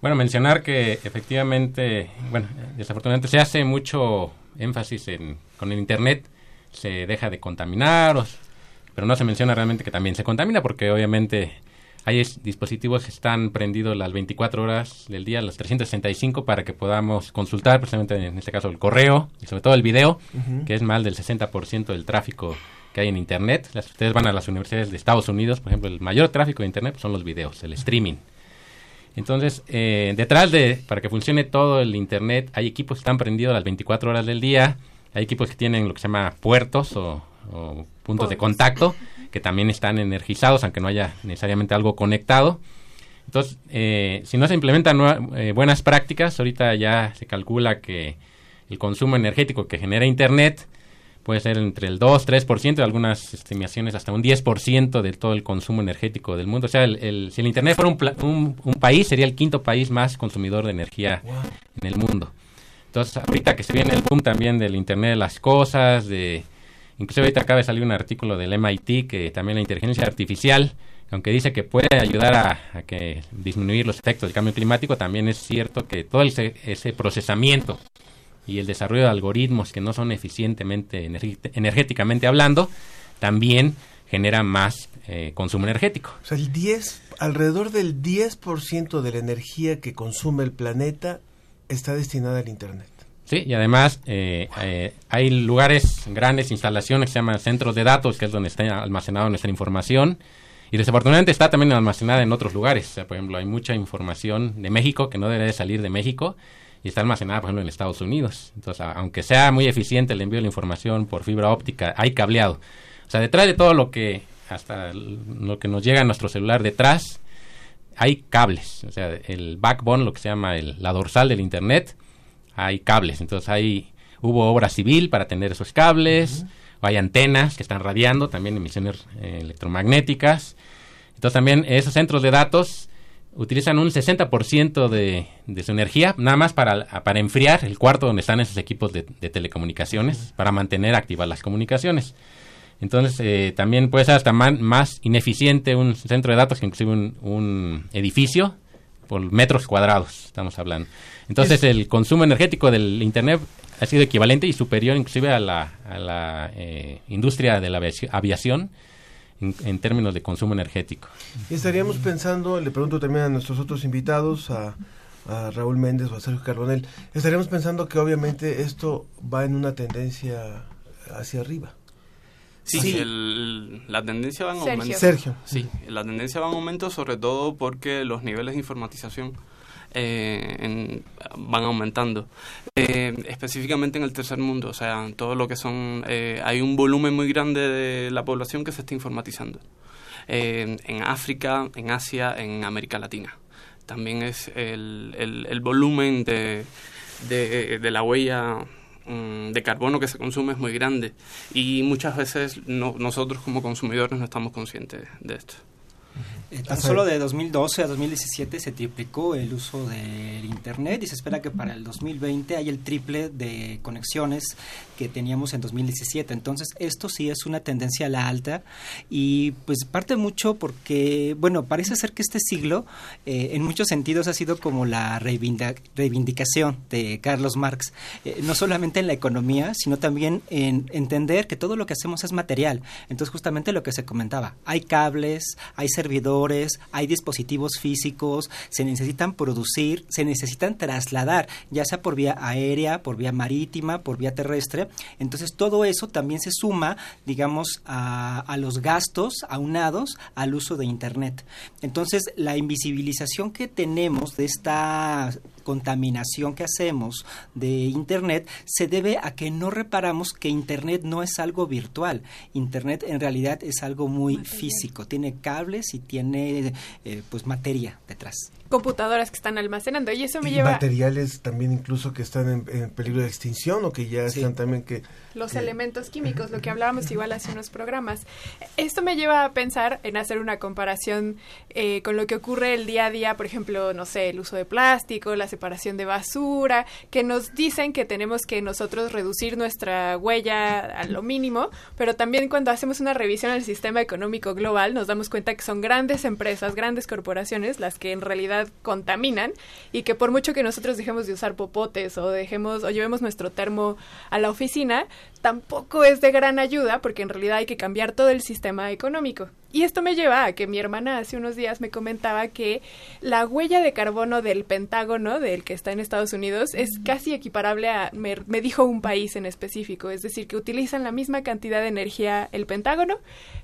Bueno, mencionar que efectivamente, bueno, desafortunadamente se hace mucho énfasis en con el Internet, se deja de contaminar, pero no se menciona realmente que también se contamina porque obviamente hay es- dispositivos que están prendidos las 24 horas del día, las 365, para que podamos consultar precisamente en este caso el correo y sobre todo el video, que es más del 60% del tráfico que hay en Internet. Las, ustedes van a las universidades de Estados Unidos, por ejemplo, el mayor tráfico de Internet son los videos, el streaming. Entonces, eh, detrás de, para que funcione todo el Internet, hay equipos que están prendidos las 24 horas del día, hay equipos que tienen lo que se llama puertos o, o puntos de contacto, que también están energizados, aunque no haya necesariamente algo conectado. Entonces, eh, si no se implementan eh, buenas prácticas, ahorita ya se calcula que el consumo energético que genera Internet puede ser entre el 2, 3%, de algunas estimaciones hasta un 10% de todo el consumo energético del mundo. O sea, el, si el Internet fuera un, un, país, sería el quinto país más consumidor de energía en el mundo. Entonces, ahorita que se viene el boom también del Internet de las cosas, de incluso ahorita acaba de salir un artículo del MIT que también la inteligencia artificial, aunque dice que puede ayudar a, que disminuir los efectos del cambio climático, también es cierto que todo ese, ese procesamiento y el desarrollo de algoritmos que no son eficientemente energéticamente hablando, también genera más eh, consumo energético. O sea, el 10, alrededor del 10% de la energía que consume el planeta está destinada al Internet. Sí, y además eh, eh, hay lugares, grandes instalaciones que se llaman centros de datos, que es donde está almacenada nuestra información. Y desafortunadamente está también almacenada en otros lugares. por ejemplo, hay mucha información de México que no debe de salir de México y está almacenada, por ejemplo, en Estados Unidos. Entonces, aunque sea muy eficiente el envío de la información por fibra óptica, hay cableado. O sea, detrás de todo lo que, hasta lo que nos llega a nuestro celular detrás, hay cables. O sea, el backbone, lo que se llama el, la dorsal del Internet, hay cables. Entonces, hay, hubo obra civil para tener esos cables, hay antenas que están radiando, también emisiones eh, electromagnéticas. Entonces, también esos centros de datos utilizan un 60% de, de su energía nada más para, para enfriar el cuarto donde están esos equipos de, telecomunicaciones, para mantener activas las comunicaciones. Entonces, eh, también puede ser hasta más ineficiente un centro de datos que inclusive un, edificio por metros cuadrados, estamos hablando. Entonces, el consumo energético del Internet ha sido equivalente y superior inclusive a la, a la eh, industria de la aviación en, términos de consumo energético. Y estaríamos pensando, le pregunto también a nuestros otros invitados, a, Raúl Méndez o a Sergio Carbonel, estaríamos pensando que obviamente esto va en una tendencia hacia arriba. Sí, la tendencia va en aumento. Sergio. Sí, la tendencia va en aumento sobre todo porque los niveles de informatización eh, van aumentando. Eh, específicamente en el tercer mundo, o sea, todo lo que son... Eh, hay un volumen muy grande de la población que se está informatizando. en África, en Asia, en América Latina. También es el, el, volumen de, de, la huella mm, de carbono que se consume es muy grande y muchas veces nosotros como consumidores no estamos conscientes de esto. Eh, tan solo de 2012 a 2017 se triplicó el uso del Internet y se espera que para el 2020 haya el triple de conexiones que teníamos en 2017. Entonces, esto sí es una tendencia a la alta y pues parte mucho porque, bueno, parece ser que este siglo eh, en muchos sentidos ha sido como la reivindicación de Carlos Marx, eh, no solamente en la economía, sino también en entender que todo lo que hacemos es material. Entonces, justamente lo que se comentaba, hay cables, hay servidores, hay dispositivos físicos, se necesitan producir, se necesitan trasladar, ya sea por vía aérea, por vía marítima, por vía terrestre. Entonces todo eso también se suma, digamos, a, a los gastos aunados al uso de Internet. Entonces la invisibilización que tenemos de esta contaminación que hacemos de Internet se debe a que no reparamos que Internet no es algo virtual. Internet en realidad es algo muy físico, tiene cables y tiene eh, pues materia detrás computadoras que están almacenando y eso me lleva materiales también incluso que están en, peligro de extinción o que ya están también que los elementos químicos lo que hablábamos igual hace unos programas. Esto me lleva a pensar en hacer una comparación eh, con lo que ocurre el día a día por ejemplo no sé el uso de plástico la separación de basura que nos dicen que tenemos que nosotros reducir nuestra huella a lo mínimo pero también cuando hacemos una revisión al sistema económico global nos damos cuenta que son grandes empresas grandes corporaciones las que en realidad realidad contaminan y que por mucho que nosotros dejemos de usar popotes o dejemos o llevemos nuestro termo a la oficina, tampoco es de gran ayuda porque en realidad hay que cambiar todo el sistema económico. Y esto me lleva a que mi hermana hace unos días me comentaba que la huella de carbono del Pentágono, del que está en Estados Unidos, es casi equiparable a, me, me dijo un país en específico, es decir, que utilizan la misma cantidad de energía el Pentágono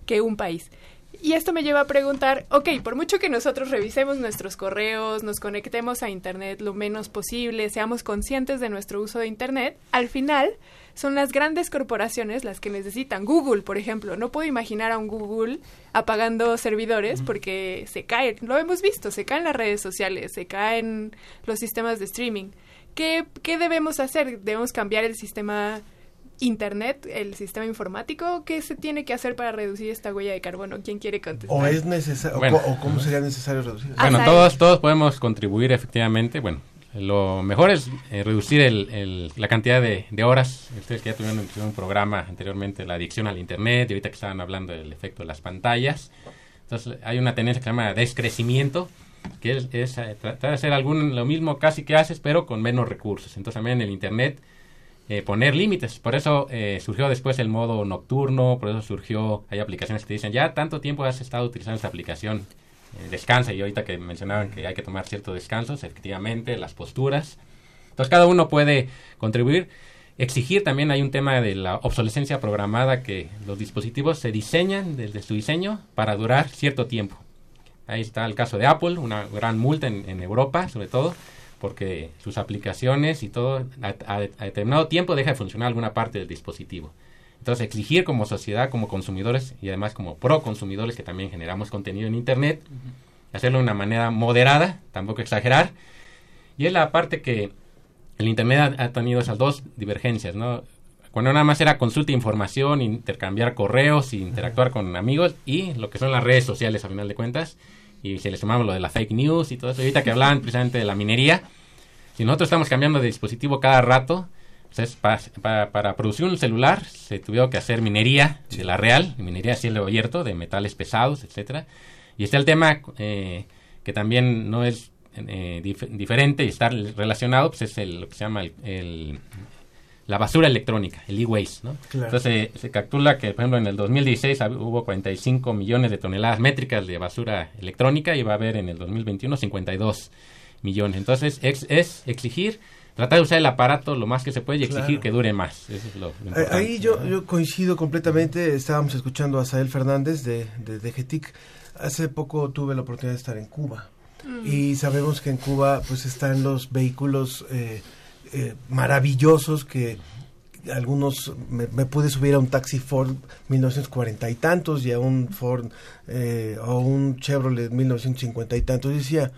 que un país. Y esto me lleva a preguntar, ok, por mucho que nosotros revisemos nuestros correos, nos conectemos a Internet lo menos posible, seamos conscientes de nuestro uso de Internet, al final son las grandes corporaciones las que necesitan. Google, por ejemplo, no puedo imaginar a un Google apagando servidores porque se caen, lo hemos visto, se caen las redes sociales, se caen los sistemas de streaming. ¿Qué, qué debemos hacer? ¿Debemos cambiar el sistema Internet, el sistema informático? ¿Qué se tiene que hacer para reducir esta huella de carbono? ¿Quién quiere contestar? ¿O es necesario, o, cómo sería necesario reducir? Bueno, todos, todos podemos contribuir efectivamente, bueno, lo mejor es eh, reducir el, la cantidad de, horas. Ustedes que ya tuvieron un, programa anteriormente, la adicción al Internet, y ahorita que estaban hablando del efecto de las pantallas. Entonces, hay una tendencia que se llama descrecimiento, que es, eh, tratar de hacer algún, lo mismo casi que haces, pero con menos recursos. Entonces, también en el Internet, eh, poner límites. Por eso surgió después el modo nocturno, por eso surgió, hay aplicaciones que te dicen, ya tanto tiempo has estado utilizando esta aplicación eh, descansa y ahorita que mencionaban que hay que tomar ciertos descansos, efectivamente, las posturas. Entonces cada uno puede contribuir. Exigir también hay un tema de la obsolescencia programada que los dispositivos se diseñan desde su diseño para durar cierto tiempo. Ahí está el caso de Apple, una gran multa en, Europa sobre todo, porque sus aplicaciones y todo a, determinado tiempo deja de funcionar alguna parte del dispositivo. Entonces, exigir como sociedad, como consumidores y además como pro consumidores que también generamos contenido en Internet, hacerlo de una manera moderada, tampoco exagerar. Y es la parte que el Internet ha, tenido esas dos divergencias, ¿no? Cuando nada más era consulta de información, intercambiar correos, interactuar con amigos y lo que son las redes sociales a final de cuentas. Y si le sumamos lo de la fake news y todo eso, ahorita que hablaban precisamente de la minería, si nosotros estamos cambiando de dispositivo cada rato, entonces, para, para, producir un celular se tuvieron que hacer minería de la real, minería a cielo abierto, de metales pesados, etcétera. Y está el tema eh, que también no es eh, diferente y está relacionado, pues es el, lo que se llama el, la basura electrónica, el e-waste. ¿no? Entonces se calcula que, por ejemplo, en el 2016 hubo 45 millones de toneladas métricas de basura electrónica y va a haber en el 2021 52 millones. Entonces es, es exigir tratar de usar el aparato lo más que se puede y exigir que dure más. Eso es lo, Ahí yo, yo coincido completamente. Estábamos escuchando a Sael Fernández de, de, GETIC. Hace poco tuve la oportunidad de estar en Cuba. Mm. Y sabemos que en Cuba pues están los vehículos eh, eh, maravillosos que algunos me, pude subir a un taxi Ford 1940 y tantos y a un Ford eh, o un Chevrolet 1950 y tantos. Y decía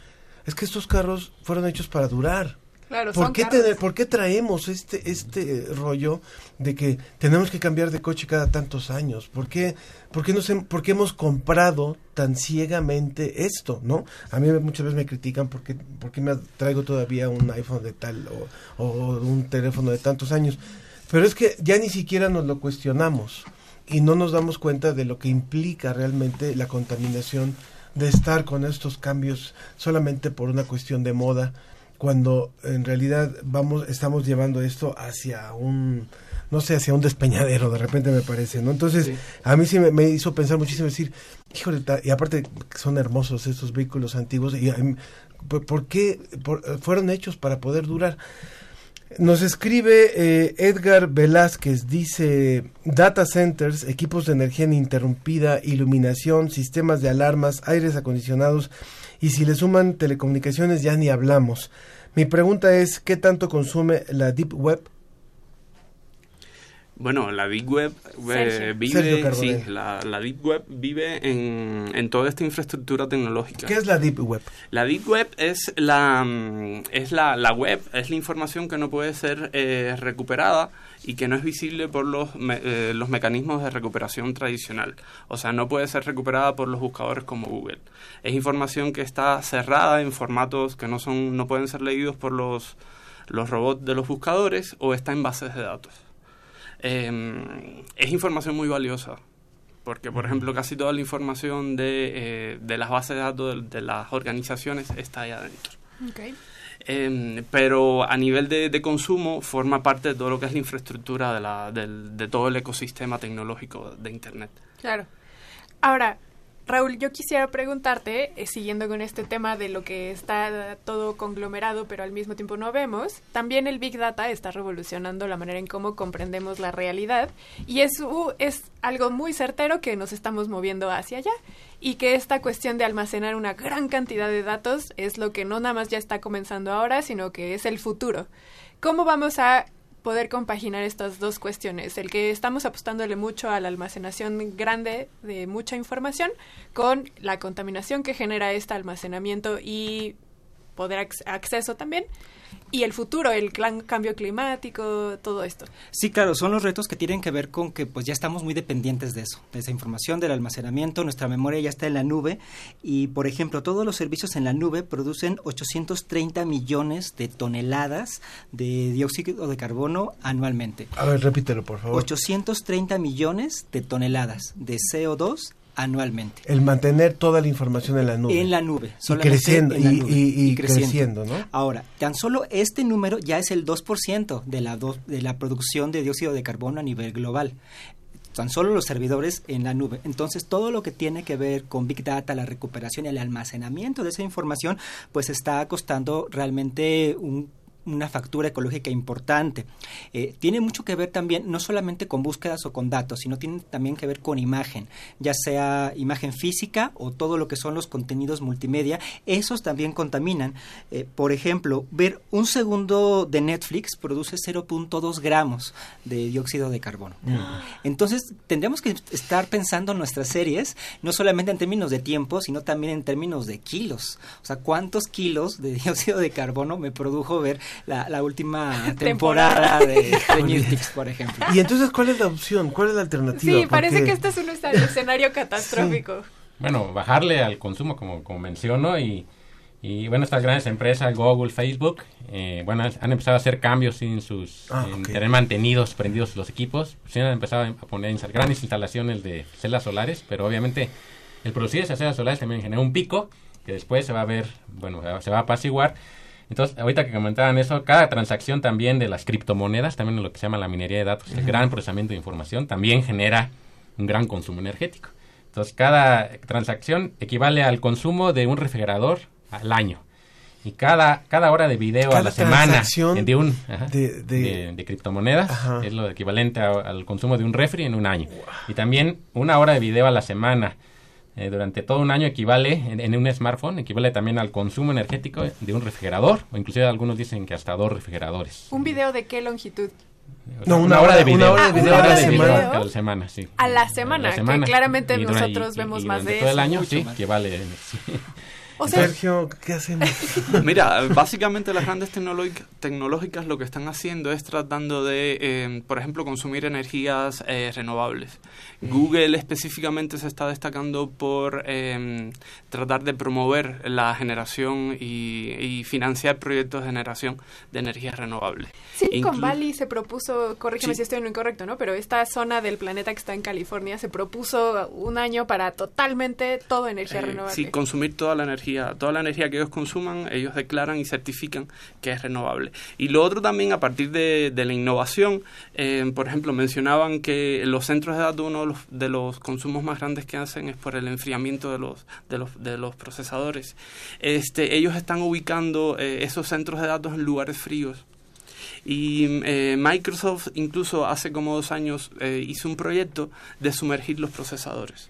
es que estos carros fueron hechos para durar ¿Por, qué ¿Por qué traemos este, este rollo de que tenemos que cambiar de coche cada tantos años? ¿Por qué, por qué, nos, por qué hemos comprado tan ciegamente esto? ¿no? A mí muchas veces me critican porque, porque me traigo todavía un iPhone de tal o, o un teléfono de tantos años. Pero es que ya ni siquiera nos lo cuestionamos y no nos damos cuenta de lo que implica realmente la contaminación de estar con estos cambios solamente por una cuestión de moda cuando en realidad vamos estamos llevando esto hacia un no sé hacia un despeñadero de repente me parece no entonces a mí sí me, hizo pensar muchísimo decir híjole y aparte son hermosos estos vehículos antiguos y por, qué fueron hechos para poder durar nos escribe eh, Edgar Velázquez, dice data centers, equipos de energía ininterrumpida, iluminación, sistemas de alarmas, aires acondicionados y si le suman telecomunicaciones ya ni hablamos. Mi pregunta es, ¿qué tanto consume la Deep Web? Bueno, la Deep Web eh, vive, sí, la, Deep Web vive en, toda esta infraestructura tecnológica. ¿Qué es la Deep Web? La Deep Web es la, mm, es la, la web, es la información que no puede ser eh, recuperada y que no es visible por los, eh, los mecanismos de recuperación tradicional. O sea, no puede ser recuperada por los buscadores como Google. Es información que está cerrada en formatos que no, son, no pueden ser leídos por los, los robots de los buscadores o está en bases de datos. Em, es información muy valiosa porque por ejemplo casi toda la información de, eh, de las bases de datos de, las organizaciones está ahí adentro. Em, pero a nivel de, de, consumo forma parte de todo lo que es la infraestructura de, la, de todo el ecosistema tecnológico de Internet. Claro. Ahora, Raúl, yo quisiera preguntarte, eh, siguiendo con este tema de lo que está todo conglomerado, pero al mismo tiempo no vemos, también el Big Data está revolucionando la manera en cómo comprendemos la realidad y eso es algo muy certero que nos estamos moviendo hacia allá y que esta cuestión de almacenar una gran cantidad de datos es lo que no nada más ya está comenzando ahora, sino que es el futuro. ¿Cómo vamos a poder compaginar estas dos cuestiones, el que estamos apostándole mucho a la almacenación grande de mucha información con la contaminación que genera este almacenamiento y poder acceso también y el futuro, el cambio climático, todo esto. Sí, claro, son los retos que tienen que ver con que pues ya estamos muy dependientes de eso, de esa información, del almacenamiento, nuestra memoria ya está en la nube y, por ejemplo, todos los servicios en la nube producen 830 millones de toneladas de dióxido de carbono anualmente. A ver, repítelo, por favor. 830 millones de toneladas de CO2 anualmente. El mantener toda la información en la nube. En la nube. Y creciendo, y, creciendo. ¿no? Ahora, tan solo este número ya es el 2% de la, de la producción de dióxido de carbono a nivel global tan solo los servidores en la nube. Entonces, todo lo que tiene que ver con Big Data, la recuperación y el almacenamiento de esa información, pues está costando realmente un una factura ecológica importante. Eh, tiene mucho que ver también, no solamente con búsquedas o con datos, sino tiene también que ver con imagen, ya sea imagen física o todo lo que son los contenidos multimedia. Esos también contaminan. Eh, por ejemplo, ver un segundo de Netflix produce 0.2 gramos de dióxido de carbono. Mm. Entonces, tendríamos que estar pensando en nuestras series, no solamente en términos de tiempo, sino también en términos de kilos. O sea, ¿cuántos kilos de dióxido de carbono me produjo ver la, última temporada, de Stranger por ejemplo. Y entonces, ¿cuál es la opción? ¿Cuál es la alternativa? Sí, parece que este es un escenario catastrófico. Bueno, bajarle al consumo, como, como menciono, y, y bueno, estas grandes empresas, Google, Facebook, eh, bueno, han empezado a hacer cambios sin sus, ah, tener mantenidos, prendidos los equipos. Sí han empezado a poner grandes instalaciones de celdas solares, pero obviamente el producir esas celdas solares también genera un pico que después se va a ver, bueno, se va a apaciguar entonces, ahorita que comentaban eso, cada transacción también de las criptomonedas, también lo que se llama la minería de datos, el gran procesamiento de información, también genera un gran consumo energético. Entonces, cada transacción equivale al consumo de un refrigerador al año. Y cada, cada hora de video a la semana de, un, de, criptomonedas es lo equivalente al consumo de un refri en un año. Y también una hora de video a la semana eh, durante todo un año equivale, en, un smartphone, equivale también al consumo energético de un refrigerador, o inclusive algunos dicen que hasta dos refrigeradores. ¿Un video de qué longitud? No, una, hora, de video. Una hora de video, a, la semana. a la semana. sí. A la semana, que claramente nosotros vemos más de todo el año, sí, Sergio, ¿qué hacemos? Mira, básicamente las grandes tecnológicas lo que están haciendo es tratando de, eh, por ejemplo, consumir energías eh, renovables. Google específicamente se está destacando por em, tratar de promover la generación y, financiar proyectos de generación de energías renovables. Silicon Valley se propuso, corrígeme si estoy en lo incorrecto, ¿no? Pero esta zona del planeta que está en California se propuso un año para totalmente todo energía eh, renovable. Sí, consumir toda la energía, toda la energía que ellos consuman, ellos declaran y certifican que es renovable. Y lo otro también a partir de, la innovación, em, por ejemplo, mencionaban que los centros de datos uno de los, consumos más grandes que hacen es por el enfriamiento de los, de los, de los procesadores. Este, ellos están ubicando eh, esos centros de datos en lugares fríos. Y eh, Microsoft incluso hace como dos años eh, hizo un proyecto de sumergir los procesadores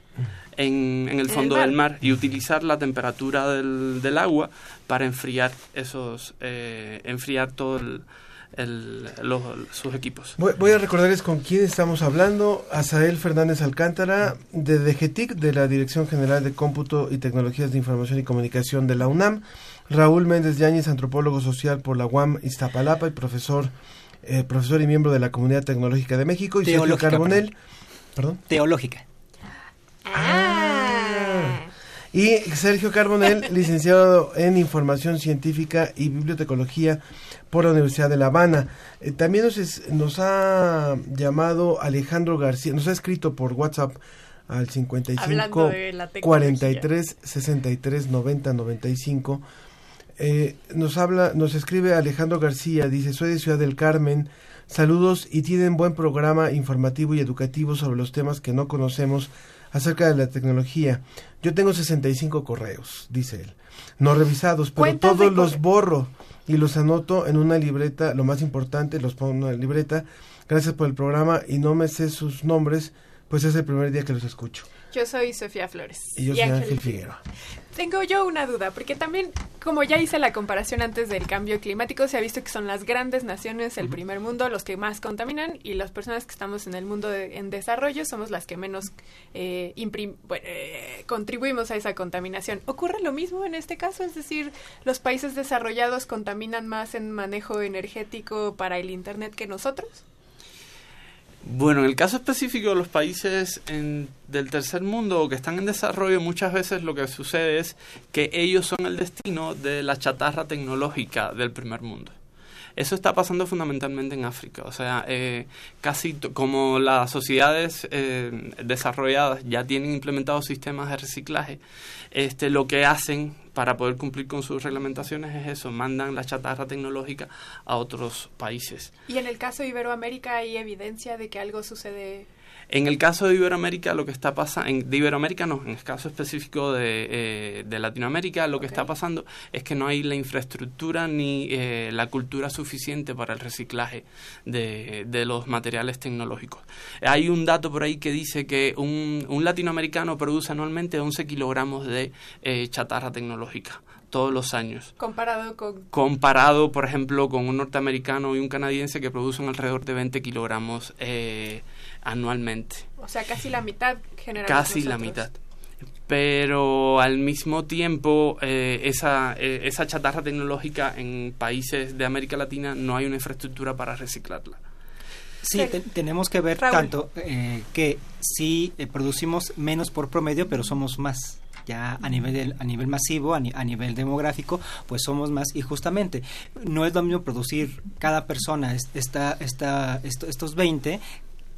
en, en el fondo del mar y utilizar la temperatura del, del agua para enfriar esos, enfriar todo el, los, sus equipos. Voy, a recordarles con quién estamos hablando. Asael Fernández Alcántara, de DGTIC, de la Dirección General de Cómputo y Tecnologías de Información y Comunicación de la UNAM. Raúl Méndez Yáñez, antropólogo social por la UAM Iztapalapa y profesor, eh, profesor y miembro de la Comunidad Tecnológica de México. Y Sergio Carbonel. Perdón. Teológica. Ah. Y Sergio Carbonel, licenciado en Información Científica y Bibliotecología por la Universidad de La Habana. Eh, también nos, nos ha llamado Alejandro García, nos ha escrito por WhatsApp al 55 Hablando de la tecnología. 43 63 90 95. Eh, nos habla, nos escribe Alejandro García, dice, soy de Ciudad del Carmen, saludos y tienen buen programa informativo y educativo sobre los temas que no conocemos acerca de la tecnología. Yo tengo 65 correos, dice él, no revisados, pero todos los borro y los anoto en una libreta, lo más importante, los pongo en una libreta. Gracias por el programa y no me sé sus nombres, pues es el primer día que los escucho. Yo soy Sofía Flores. Y yo soy Ángel Figueroa. Tengo yo una duda, porque también, como ya hice la comparación antes del cambio climático, se ha visto que son las grandes naciones, el primer mundo, los que más contaminan, y las personas que estamos en el mundo de- en desarrollo somos las que menos eh, imprim- bueno, eh, contribuimos a esa contaminación. ¿Ocurre lo mismo en este caso? Es decir, ¿los países desarrollados contaminan más en manejo energético para el Internet que nosotros? Bueno, en el caso específico de los países en- del tercer mundo que están en desarrollo, muchas veces lo que sucede es que ellos son el destino de la chatarra tecnológica del primer mundo. Eso está pasando fundamentalmente en África. O sea, eh, casi como las sociedades eh, desarrolladas ya tienen implementados sistemas de reciclaje, este, lo que hacen para poder cumplir con sus reglamentaciones es eso, mandan la chatarra tecnológica a otros países. Y en el caso de Iberoamérica hay evidencia de que algo sucede En el caso de Iberoamérica, lo que está pasando, de Iberoamérica no, en el caso específico de, eh, de Latinoamérica, lo que está pasando es que no hay la infraestructura ni eh, la cultura suficiente para el reciclaje de, de los materiales tecnológicos. Hay un dato por ahí que dice que un, un latinoamericano produce anualmente 11 kilogramos de eh, chatarra tecnológica todos los años comparado con comparado, por ejemplo, con un norteamericano y un canadiense que producen alrededor de 20 kilogramos eh, anualmente. O sea, casi la mitad generamos Casi la mitad. Pero al mismo tiempo, eh, esa, eh, esa chatarra tecnológica en países de América Latina no hay una infraestructura para reciclarla. Sí, te- tenemos que ver Raúl. tanto eh, que sí eh, producimos menos por promedio, pero somos más. Ya a nivel a nivel masivo, a, ni- a nivel demográfico, pues somos más y justamente no es lo mismo producir cada persona es- esta, esta, esto- estos 20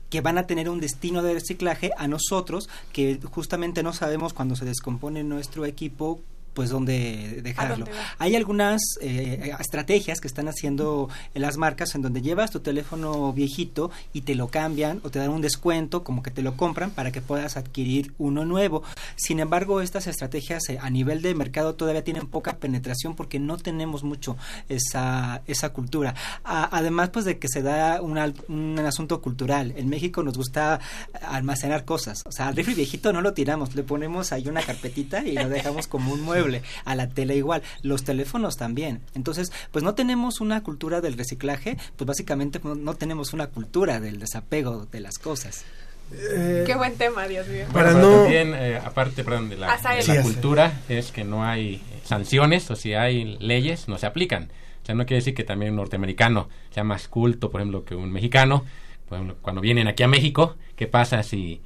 que van a tener un destino de reciclaje a nosotros que justamente no sabemos cuando se descompone nuestro equipo pues dónde dejarlo. Hay algunas eh, estrategias que están haciendo en las marcas en donde llevas tu teléfono viejito y te lo cambian o te dan un descuento, como que te lo compran para que puedas adquirir uno nuevo. Sin embargo, estas estrategias eh, a nivel de mercado todavía tienen poca penetración porque no tenemos mucho esa, esa cultura. A- además, pues de que se da un, al- un asunto cultural. En México nos gusta almacenar cosas. O sea, al refri viejito no lo tiramos, le ponemos ahí una carpetita y lo dejamos como un mueble. A la tele igual, los teléfonos también. Entonces, pues no tenemos una cultura del reciclaje, pues básicamente no, tenemos una cultura del desapego de las cosas. Qué buen tema, Dios mío. Para Bueno, pero no- también, eh, aparte perdón, de la, Azael. de Sí, la Azael. cultura, es que no hay sanciones o si hay leyes, no se aplican. O sea, no quiere decir que también un norteamericano sea más culto, por ejemplo, que un mexicano. Por ejemplo, cuando vienen aquí a México, ¿qué pasa si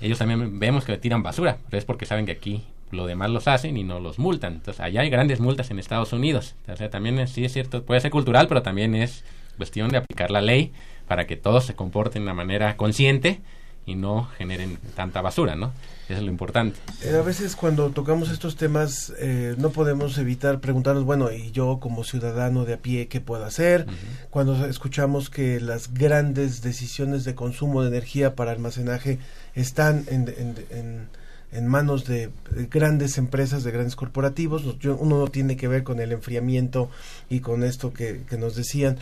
ellos también vemos que tiran basura? Pero es porque saben que aquí lo demás los hacen y no los multan. Entonces, allá hay grandes multas en Estados Unidos. O sea, también es- sí es cierto, puede ser cultural, pero también es cuestión de aplicar la ley para que todos se comporten de una manera consciente y no generen tanta basura, ¿no? Eso es lo importante. Eh, a veces cuando tocamos estos temas eh, no podemos evitar preguntarnos, bueno, ¿y yo como ciudadano de a pie qué puedo hacer? Cuando escuchamos que las grandes decisiones de consumo de energía para almacenaje están en, en- en- en manos de de grandes empresas, de grandes corporativos, uno no tiene que ver con el enfriamiento y con esto que, que nos decían.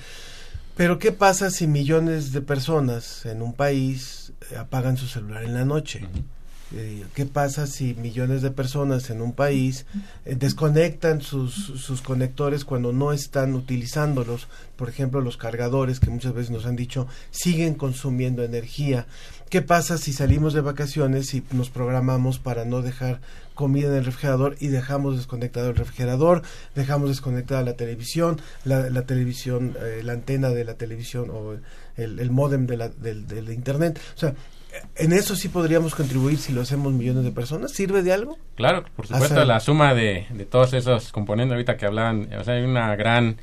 Pero ¿qué pasa si millones de personas en un país eh, apagan su celular en la noche? Eh, ¿Qué pasa si millones de personas en un país eh, desconectan sus, sus conectores cuando no están utilizándolos? Por ejemplo, los cargadores que muchas veces nos han dicho siguen consumiendo energía. ¿Qué pasa si salimos de vacaciones y nos programamos para no dejar comida en el refrigerador y dejamos desconectado el refrigerador, dejamos desconectada la televisión, la, la televisión, eh, la antena de la televisión o el, el módem de la, del, del internet? O sea, en eso sí podríamos contribuir si lo hacemos millones de personas. ¿Sirve de algo? Claro, por supuesto, Hacer- la suma de, de todos esos componentes ahorita que hablaban, o sea, hay una gran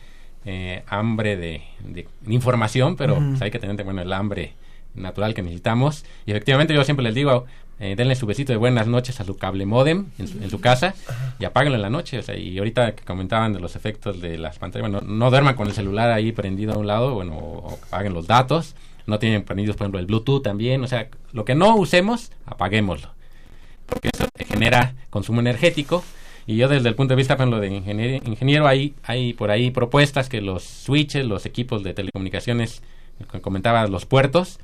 eh, hambre de, de información, pero pues, hay que tener bueno, el hambre natural que necesitamos. Y efectivamente yo siempre les digo, eh, denle su besito de buenas noches a su cable modem en su, casa y apáguenlo en la noche. O sea, y ahorita que comentaban de los efectos de las pantallas, bueno, no duerman con el celular ahí prendido a un lado, bueno, o, apaguen los datos. No tienen prendidos, por ejemplo, el Bluetooth también. O sea, lo que no usemos, apaguémoslo. Porque eso genera consumo energético. Y yo desde el punto de vista por ejemplo, de ingeniero, ingeniero hay, hay por ahí propuestas que los switches, los equipos de telecomunicaciones, comentaba los puertos,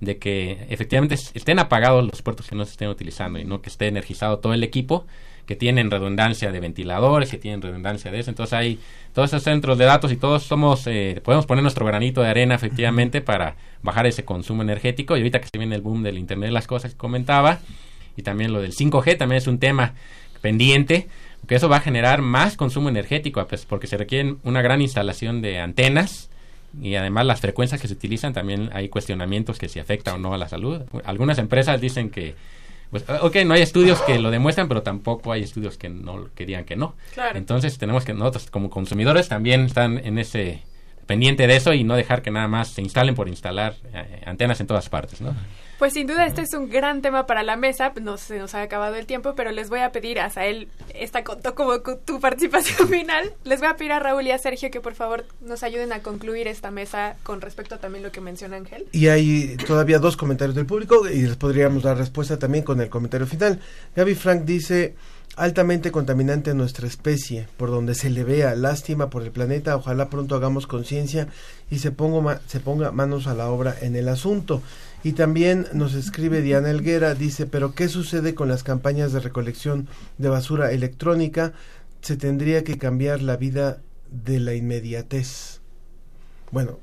de que efectivamente estén apagados los puertos que no se estén utilizando y no que esté energizado todo el equipo, que tienen redundancia de ventiladores, que tienen redundancia de eso. Entonces hay todos esos centros de datos y todos somos, eh, podemos poner nuestro granito de arena efectivamente para bajar ese consumo energético. Y ahorita que se viene el boom del Internet de las Cosas que comentaba, y también lo del 5G también es un tema pendiente, que eso va a generar más consumo energético, pues, porque se requiere una gran instalación de antenas, y además las frecuencias que se utilizan también hay cuestionamientos que si afecta o no a la salud. Algunas empresas dicen que, pues, ok, no hay estudios que lo demuestran, pero tampoco hay estudios que no que digan que no. Entonces tenemos que nosotros como consumidores también están en ese pendiente de eso y no dejar que nada más se instalen por instalar eh, antenas en todas partes, ¿no? Pues sin duda este es un gran tema para la mesa, no se nos ha acabado el tiempo, pero les voy a pedir a Sael, esta contó como tu participación final, les voy a pedir a Raúl y a Sergio que por favor nos ayuden a concluir esta mesa con respecto a también lo que menciona Ángel. Y hay todavía dos comentarios del público y les podríamos dar respuesta también con el comentario final. Gaby Frank dice altamente contaminante nuestra especie, por donde se le vea lástima por el planeta, ojalá pronto hagamos conciencia y se se ponga manos a la obra en el asunto. Y también nos escribe Diana Elguera, dice, pero ¿qué sucede con las campañas de recolección de basura electrónica? Se tendría que cambiar la vida de la inmediatez. Bueno,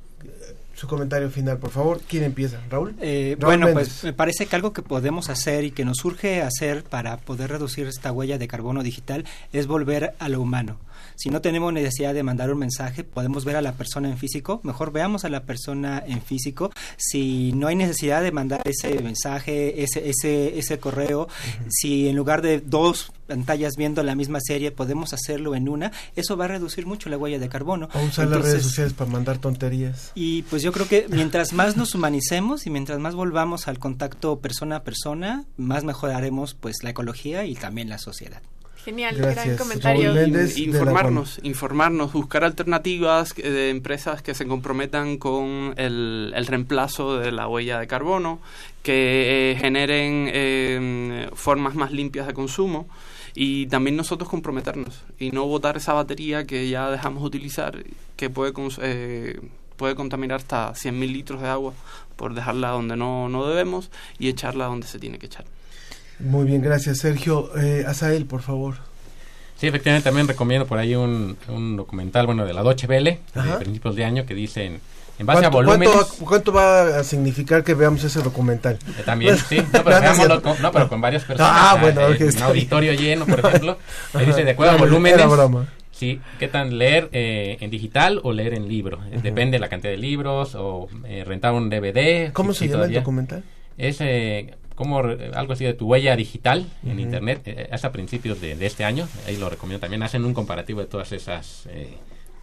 su comentario final, por favor. ¿Quién empieza? ¿Raúl? Eh, bueno, pues me parece que algo que podemos hacer y que nos urge hacer para poder reducir esta huella de carbono digital es volver a lo humano. Si no tenemos necesidad de mandar un mensaje, podemos ver a la persona en físico. Mejor veamos a la persona en físico. Si no hay necesidad de mandar ese mensaje, ese, ese, ese correo, si en lugar de dos pantallas viendo la misma serie podemos hacerlo en una, eso va a reducir mucho la huella de carbono. O usar las redes sociales para mandar tonterías. Y pues yo creo que mientras más nos humanicemos y mientras más volvamos al contacto persona a persona, más mejoraremos pues la ecología y también la sociedad. Genial, gran comentario. informarnos, informarnos, buscar alternativas de empresas que se comprometan con el, reemplazo de la huella de carbono, que eh, generen eh, formas más limpias de consumo y también nosotros comprometernos y no botar esa batería que ya dejamos de utilizar, que puede, eh, puede contaminar hasta 100.000 litros de agua por dejarla donde no, no debemos y echarla donde se tiene que echar. Muy bien, gracias Sergio. Eh, Azael, por favor. Sí, efectivamente también recomiendo por ahí un, un documental, bueno, de la Deutsche Welle, de principios de año, que dicen en base a volúmenes. ¿cuánto, va a significar que veamos ese documental? Eh, también, sí. No, pero, veámoslo con, no, pero con varias personas. Ah, bueno, eh, un auditorio lleno, por ejemplo. Ahí dice, de acuerdo a volúmenes. Sí, ¿qué tan leer eh, en digital o leer en libro? Depende de la cantidad de libros o eh, rentar un DVD. ¿Cómo se llama el documental? Es eh, como algo así de tu huella digital en internet eh, es a principios de, este año ahí lo recomiendo. También hacen un comparativo de todas esas eh,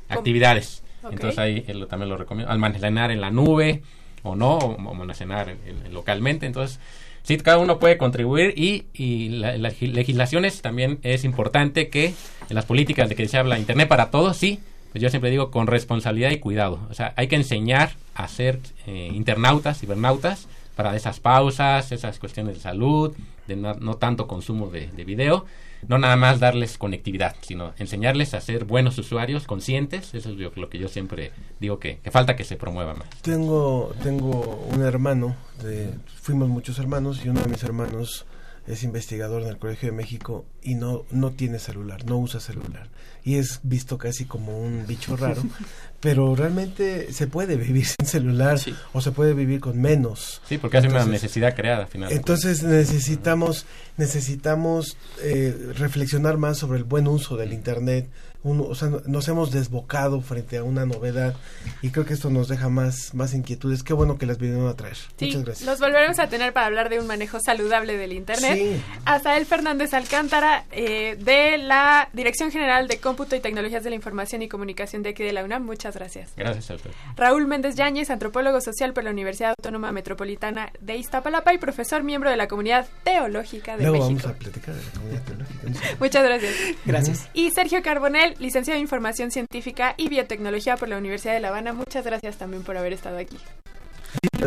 actividades. Entonces ahí también lo recomiendo. Almacenar en la nube o no o, almacenar localmente. Entonces sí cada uno puede contribuir y, y las legislaciones también es importante que en las políticas de que se habla internet para todos sí pues yo siempre digo con responsabilidad y cuidado. O sea hay que enseñar a ser eh, internautas cibernautas para esas pausas, esas cuestiones de salud, de no, tanto consumo de, de, video, no nada más darles conectividad, sino enseñarles a ser buenos usuarios conscientes, eso es lo, que yo siempre digo que, falta que se promueva más. Tengo, tengo un hermano, de, fuimos muchos hermanos y uno de mis hermanos es investigador en el Colegio de México y no, no tiene celular, no usa celular. Y es visto casi como un bicho raro, pero realmente se puede vivir sin celular o se puede vivir con menos. Sí, porque es una necesidad creada finalmente. Entonces necesitamos, necesitamos eh, reflexionar más sobre el buen uso del Internet, o sea, nos hemos desbocado frente a una novedad y creo que esto nos deja más, más inquietudes. Qué bueno que las vinieron a traer. Muchas gracias. Los volveremos a tener para hablar de un manejo saludable del Internet. Sí. Azael Fernández Alcántara, eh, de la Dirección General de Cómputo y Tecnologías de la Información y Comunicación de aquí de la UNAM. Muchas gracias. Gracias a usted. Raúl Méndez Yáñez, antropólogo social por la Universidad Autónoma Metropolitana de Iztapalapa y profesor miembro de la Comunidad Teológica de Luego México. vamos a platicar de la Comunidad Teológica. Muchas gracias. Gracias. Y Sergio Carbonel, licenciado en Información Científica y Biotecnología por la Universidad de La Habana. Muchas gracias también por haber estado aquí.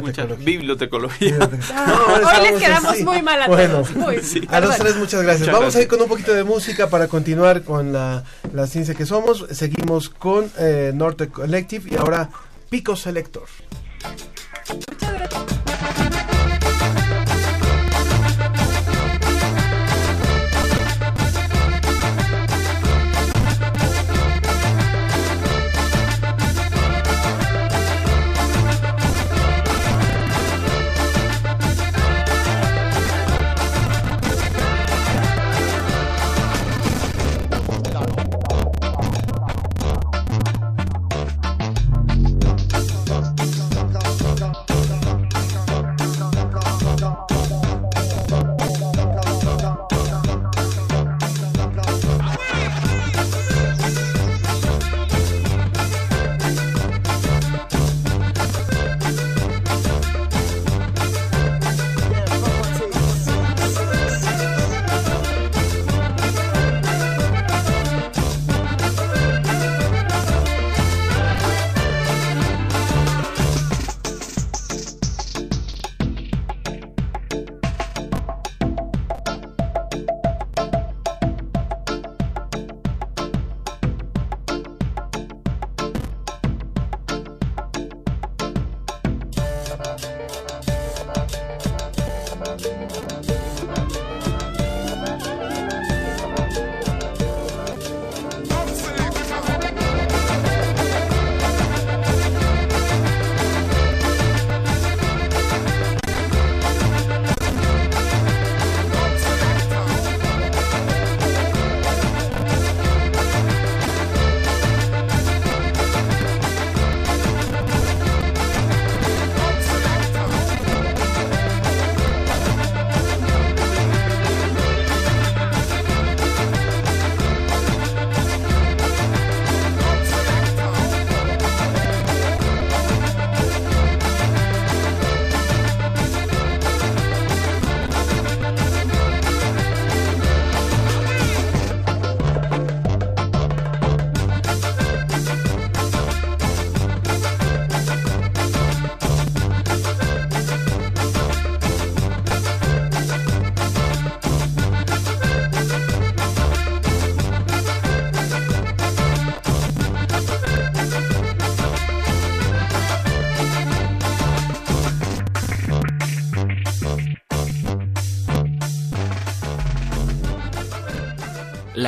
Muchas bibliotecología. hoy les quedamos muy mal a bueno, todos. Muy, sí. A los tres, muchas gracias. Muchas Vamos gracias. a ir con un poquito de música para continuar con la, la ciencia que somos. Seguimos con eh, Norte Collective y ahora Pico Selector.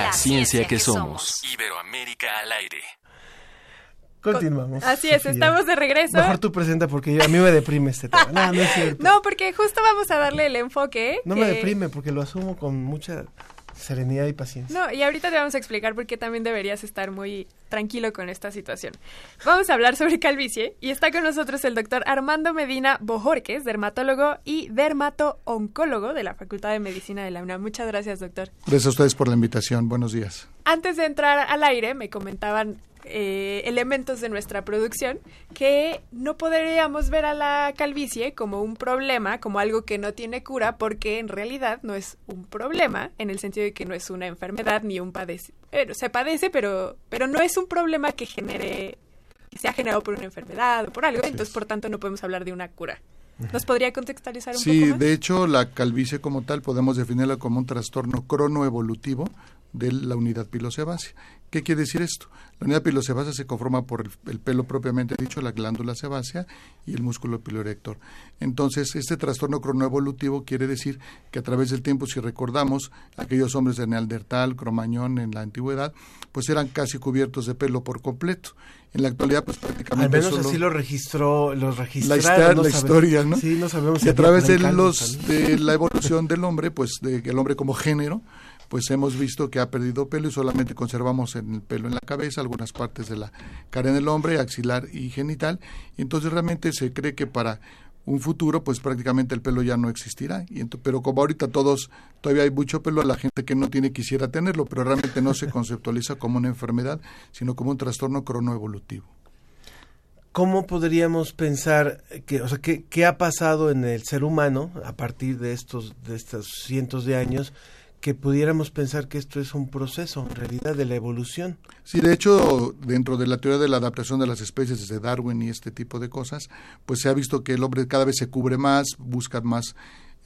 La ciencia que somos. Iberoamérica al aire. Continuamos. Así es, Sofía. estamos de regreso. Mejor tú presenta porque yo- a mí me deprime este tema. No, no es cierto. No, porque justo vamos a darle el enfoque. No que- me deprime porque lo asumo con mucha serenidad y paciencia. No, y ahorita te vamos a explicar por qué también deberías estar muy tranquilo con esta situación. Vamos a hablar sobre calvicie y está con nosotros el doctor Armando Medina Bojorques, dermatólogo y dermato-oncólogo de la Facultad de Medicina de la UNAM. Muchas gracias, doctor. Gracias a ustedes por la invitación. Buenos días. Antes de entrar al aire, me comentaban eh, elementos de nuestra producción que no podríamos ver a la calvicie como un problema, como algo que no tiene cura, porque en realidad no es un problema, en el sentido de que no es una enfermedad ni un padece. Bueno, se padece, pero, pero no es un problema que genere, que sea generado por una enfermedad o por algo, entonces por tanto no podemos hablar de una cura. ¿Nos podría contextualizar un Sí, poco más? de hecho, la calvicie como tal podemos definirla como un trastorno cronoevolutivo de la unidad pilosebácea. ¿Qué quiere decir esto? La unidad pilosebácea se conforma por el, el pelo propiamente dicho, la glándula sebácea y el músculo piloerector. Entonces, este trastorno cronoevolutivo quiere decir que a través del tiempo, si recordamos, aquellos hombres de Neandertal, Cromañón en la antigüedad, pues eran casi cubiertos de pelo por completo. En la actualidad, pues Al prácticamente menos solo- así lo registró, los la, registraron. historia, no la historia, ¿no? Sí, no sabemos y a través de los de la evolución del hombre, pues de que el hombre como género, pues hemos visto que ha perdido pelo y solamente conservamos en el pelo en la cabeza, algunas partes de la cara en el hombre, axilar y genital. Y entonces realmente se cree que para un futuro, pues prácticamente el pelo ya no existirá. Y pero como ahorita todos, todavía hay mucho pelo, la gente que no tiene quisiera tenerlo, pero realmente no se conceptualiza como una enfermedad, sino como un trastorno cronoevolutivo. ¿Cómo podríamos pensar que, o sea, qué, qué ha pasado en el ser humano a partir de estos, de estos cientos de años que pudiéramos pensar que esto es un proceso, en realidad, de la evolución. Sí, de hecho, dentro de la teoría de la adaptación de las especies desde Darwin y este tipo de cosas, pues se ha visto que el hombre cada vez se cubre más, busca más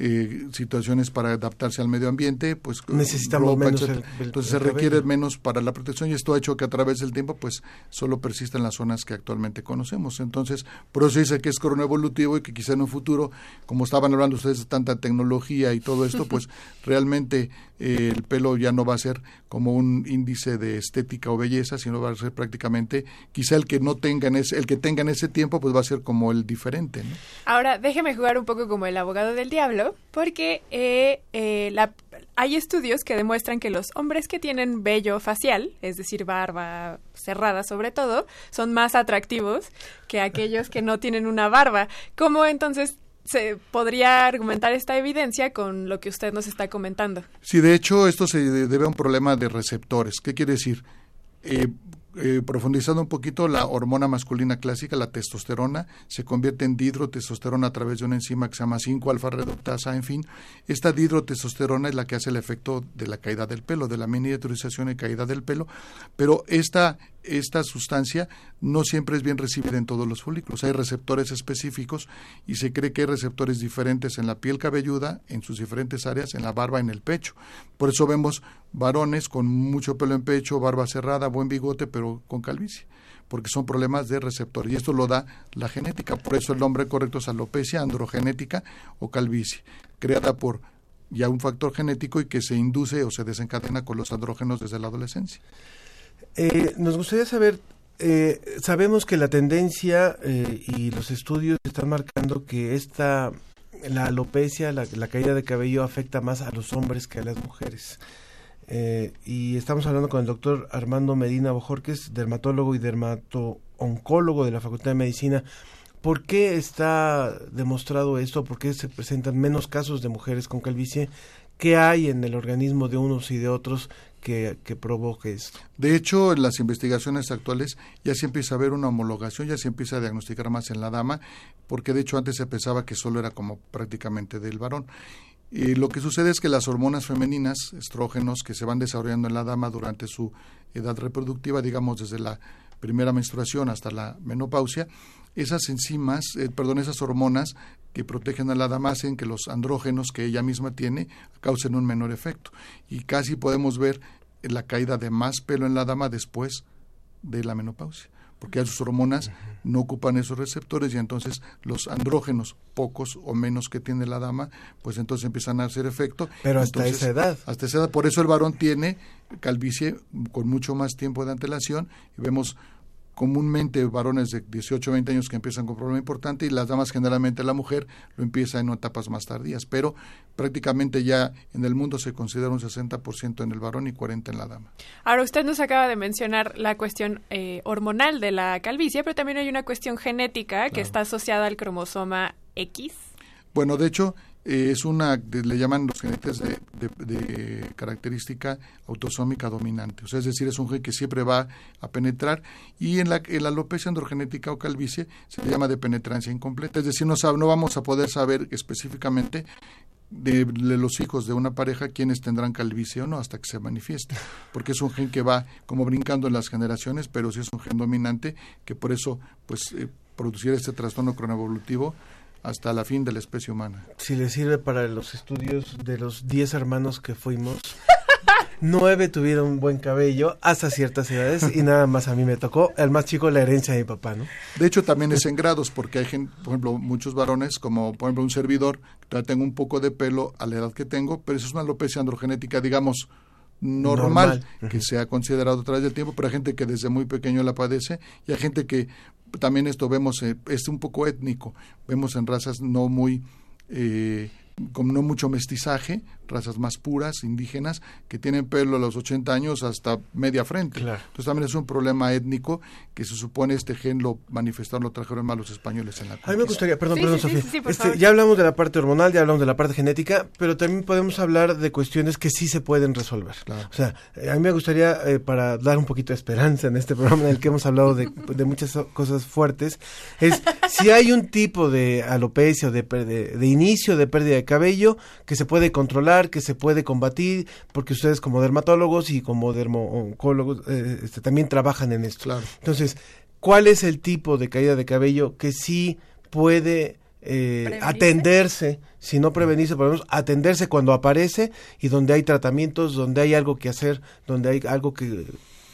eh, situaciones para adaptarse al medio ambiente, pues necesitamos menos entonces se requiere menos para la protección y esto ha hecho que a través del tiempo pues solo persista en las zonas que actualmente conocemos. Entonces, por eso dice que es cronoevolutivo y que quizá en un futuro, como estaban hablando ustedes de tanta tecnología y todo esto, pues realmente eh, el pelo ya no va a ser como un índice de estética o belleza, sino va a ser prácticamente quizá el que no tenga en ese, el que tenga en ese tiempo pues va a ser como el diferente. Ahora, déjeme jugar un poco como el abogado del diablo porque eh, eh, hay estudios que demuestran que los hombres que tienen vello facial, es decir, barba cerrada sobre todo, son más atractivos que aquellos que no tienen una barba. ¿Cómo entonces se podría argumentar esta evidencia con lo que usted nos está comentando? Sí, de hecho, esto se debe a un problema de receptores. ¿Qué quiere decir? Eh, eh, profundizando un poquito, la hormona masculina clásica, la testosterona, se convierte en dihidrotestosterona a través de una enzima que se llama 5-alfa reductasa, en fin. Esta dihidrotestosterona es la que hace el efecto de la caída del pelo, de la miniaturización y caída del pelo, pero esta esta sustancia no siempre es bien recibida en todos los folículos. Hay receptores específicos y se cree que hay receptores diferentes en la piel cabelluda, en sus diferentes áreas, en la barba, en el pecho. Por eso vemos varones con mucho pelo en pecho, barba cerrada, buen bigote, pero con calvicie, porque son problemas de receptor. Y esto lo da la genética. Por eso el nombre correcto es alopecia androgenética o calvicie, creada por ya un factor genético y que se induce o se desencadena con los andrógenos desde la adolescencia. Eh, nos gustaría saber, eh, sabemos que la tendencia eh, y los estudios están marcando que esta, la alopecia, la, caída de cabello afecta más a los hombres que a las mujeres. y estamos hablando con el doctor Armando Medina Bojorques, dermatólogo y dermato-oncólogo de la Facultad de Medicina. ¿Por qué está demostrado esto? ¿Por qué se presentan menos casos de mujeres con calvicie? ¿Qué hay en el organismo de unos y de otros que, provoque esto. De hecho, en las investigaciones actuales ya se empieza a ver una homologación, ya se empieza a diagnosticar más en la dama, porque de hecho antes se pensaba que solo era como prácticamente del varón. Y lo que sucede es que las hormonas femeninas, estrógenos, que se van desarrollando en la dama durante su edad reproductiva, digamos desde la primera menstruación hasta la menopausia, esas enzimas, eh, perdón, esas hormonas que protegen a la dama hacen que los andrógenos que ella misma tiene causen un menor efecto. Y casi podemos ver la caída de más pelo en la dama después de la menopausia, porque ya sus hormonas no ocupan esos receptores y entonces los andrógenos, pocos o menos que tiene la dama, pues entonces empiezan a hacer efecto. Pero hasta esa edad. Hasta esa edad. Por eso el varón tiene calvicie con mucho más tiempo de antelación y vemos comúnmente varones de 18 o 20 años que empiezan con problema importante y las damas generalmente la mujer lo empieza en etapas más tardías, pero prácticamente ya en el mundo se considera un 60% en el varón y 40 en la dama. Ahora usted nos acaba de mencionar la cuestión eh, hormonal de la calvicie, pero también hay una cuestión genética que está asociada al cromosoma X. Bueno, de hecho, eh, es una, le llaman los genetes de, característica autosómica dominante, o sea, es decir, es un gen que siempre va a penetrar. Y en la, en la alopecia androgenética o calvicie se le llama de penetrancia incompleta, es decir, no, no vamos a poder saber específicamente de, los hijos de una pareja quienes tendrán calvicie o no hasta que se manifieste, porque es un gen que va como brincando en las generaciones, pero sí es un gen dominante que por eso pues eh, este trastorno cronoevolutivo hasta la fin de la especie humana. Si le sirve para los estudios de los 10 hermanos que fuimos, nueve tuvieron buen cabello hasta ciertas edades y nada más a mí me tocó, el más chico, la herencia de mi papá, ¿no? De hecho, también es en grados, porque hay, gente, por ejemplo, muchos varones, como por ejemplo un servidor, que tengo un poco de pelo a la edad que tengo, pero eso es una alopecia androgenética, digamos, normal, que se ha considerado a través del tiempo, pero hay gente que desde muy pequeño la padece y hay gente que también esto vemos, eh, es un poco étnico, vemos en razas no muy... Eh, con no mucho mestizaje, razas más puras, indígenas, que tienen pelo a los 80 años hasta media frente. Entonces también es un problema étnico que se supone este gen lo manifestaron, lo trajeron más los españoles en la A mí me gustaría, perdón, perdón, Sofía. Este, ya hablamos de la parte hormonal, ya hablamos de la parte genética, pero también podemos hablar de cuestiones que sí se pueden resolver. O sea, a mí me gustaría, eh, para dar un poquito de esperanza en este programa en el que hemos hablado de, de muchas cosas fuertes, es si hay un tipo de alopecia o de, de, de inicio de pérdida de cabello que se puede controlar, que se puede combatir, porque ustedes como dermatólogos y como dermooncólogos eh, este, también trabajan en esto. Entonces, ¿cuál es el tipo de caída de cabello que sí puede eh, atenderse, si no prevenirse, podemos atenderse cuando aparece y donde hay tratamientos, donde hay algo que hacer, donde hay algo que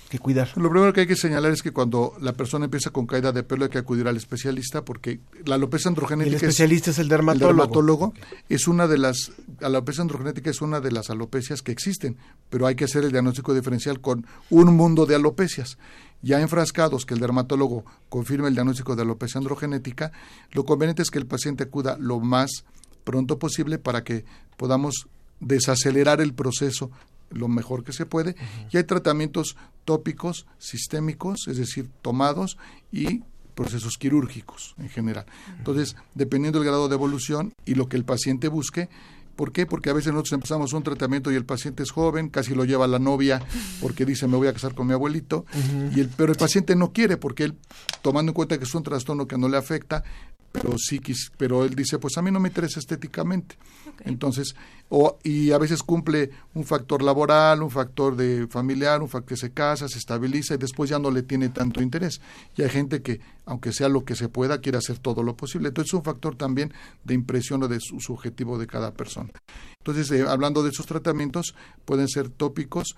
que cuidar? Lo primero que hay que señalar es que cuando la persona empieza con caída de pelo hay que acudir al especialista porque la alopecia androgenética... el especialista es, el dermatólogo. El dermatólogo es una de las... La alopecia androgenética es una de las alopecias que existen, pero hay que hacer el diagnóstico diferencial con un mundo de alopecias. Ya enfrascados que el dermatólogo confirme el diagnóstico de alopecia androgenética, lo conveniente es que el paciente acuda lo más pronto posible para que podamos desacelerar el proceso lo mejor que se puede. Y hay tratamientos tópicos, sistémicos, es decir, tomados y procesos quirúrgicos en general. Entonces, dependiendo del grado de evolución y lo que el paciente busque, ¿Por qué? Porque a veces nosotros empezamos un tratamiento y el paciente es joven, casi lo lleva la novia porque dice me voy a casar con mi abuelito, y el, pero el paciente no quiere porque él, tomando en cuenta que es un trastorno que no le afecta, pero sí pero él dice pues a mí no me interesa estéticamente entonces o y a veces cumple un factor laboral un factor de familiar un factor que se casa se estabiliza y después ya no le tiene tanto interés. Y hay gente que aunque sea lo que se pueda quiere hacer todo lo posible. Entonces es un factor también de impresión o de su subjetivo de cada persona. Entonces eh, hablando de esos tratamientos pueden ser tópicos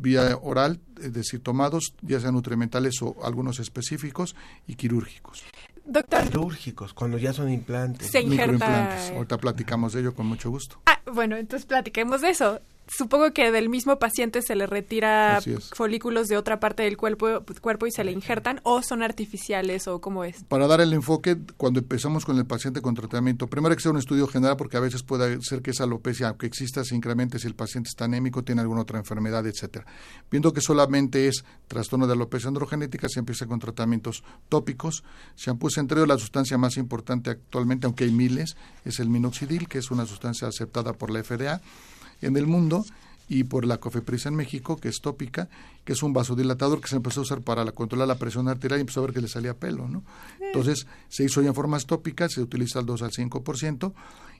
vía oral, es decir, tomados, ya sean nutrimentales o algunos específicos, y quirúrgicos. Doctor. Quirúrgicos, cuando ya son implantes. Se injerta... Ahorita platicamos de ello con mucho gusto. Ah, bueno, entonces platiquemos de eso supongo que del mismo paciente se le retira folículos de otra parte del cuerpo, cuerpo y se le injertan o son artificiales o cómo es. Para dar el enfoque, cuando empezamos con el paciente con tratamiento, primero hay que hacer un estudio general porque a veces puede ser que esa alopecia, aunque exista, se incremente si el paciente está anémico, tiene alguna otra enfermedad, etcétera. Viendo que solamente es trastorno de alopecia androgenética, se empieza con tratamientos tópicos, shampoos, entre ellos la sustancia más importante actualmente, aunque hay miles, es el minoxidil, que es una sustancia aceptada por la FDA en el mundo y por la COFEPRIS en México, que es tópica, que es un vasodilatador que se empezó a usar para controlar la presión arterial y empezó a ver que le salía pelo, ¿no? Entonces, se hizo ya en formas tópicas, se utiliza al 2 al 5%,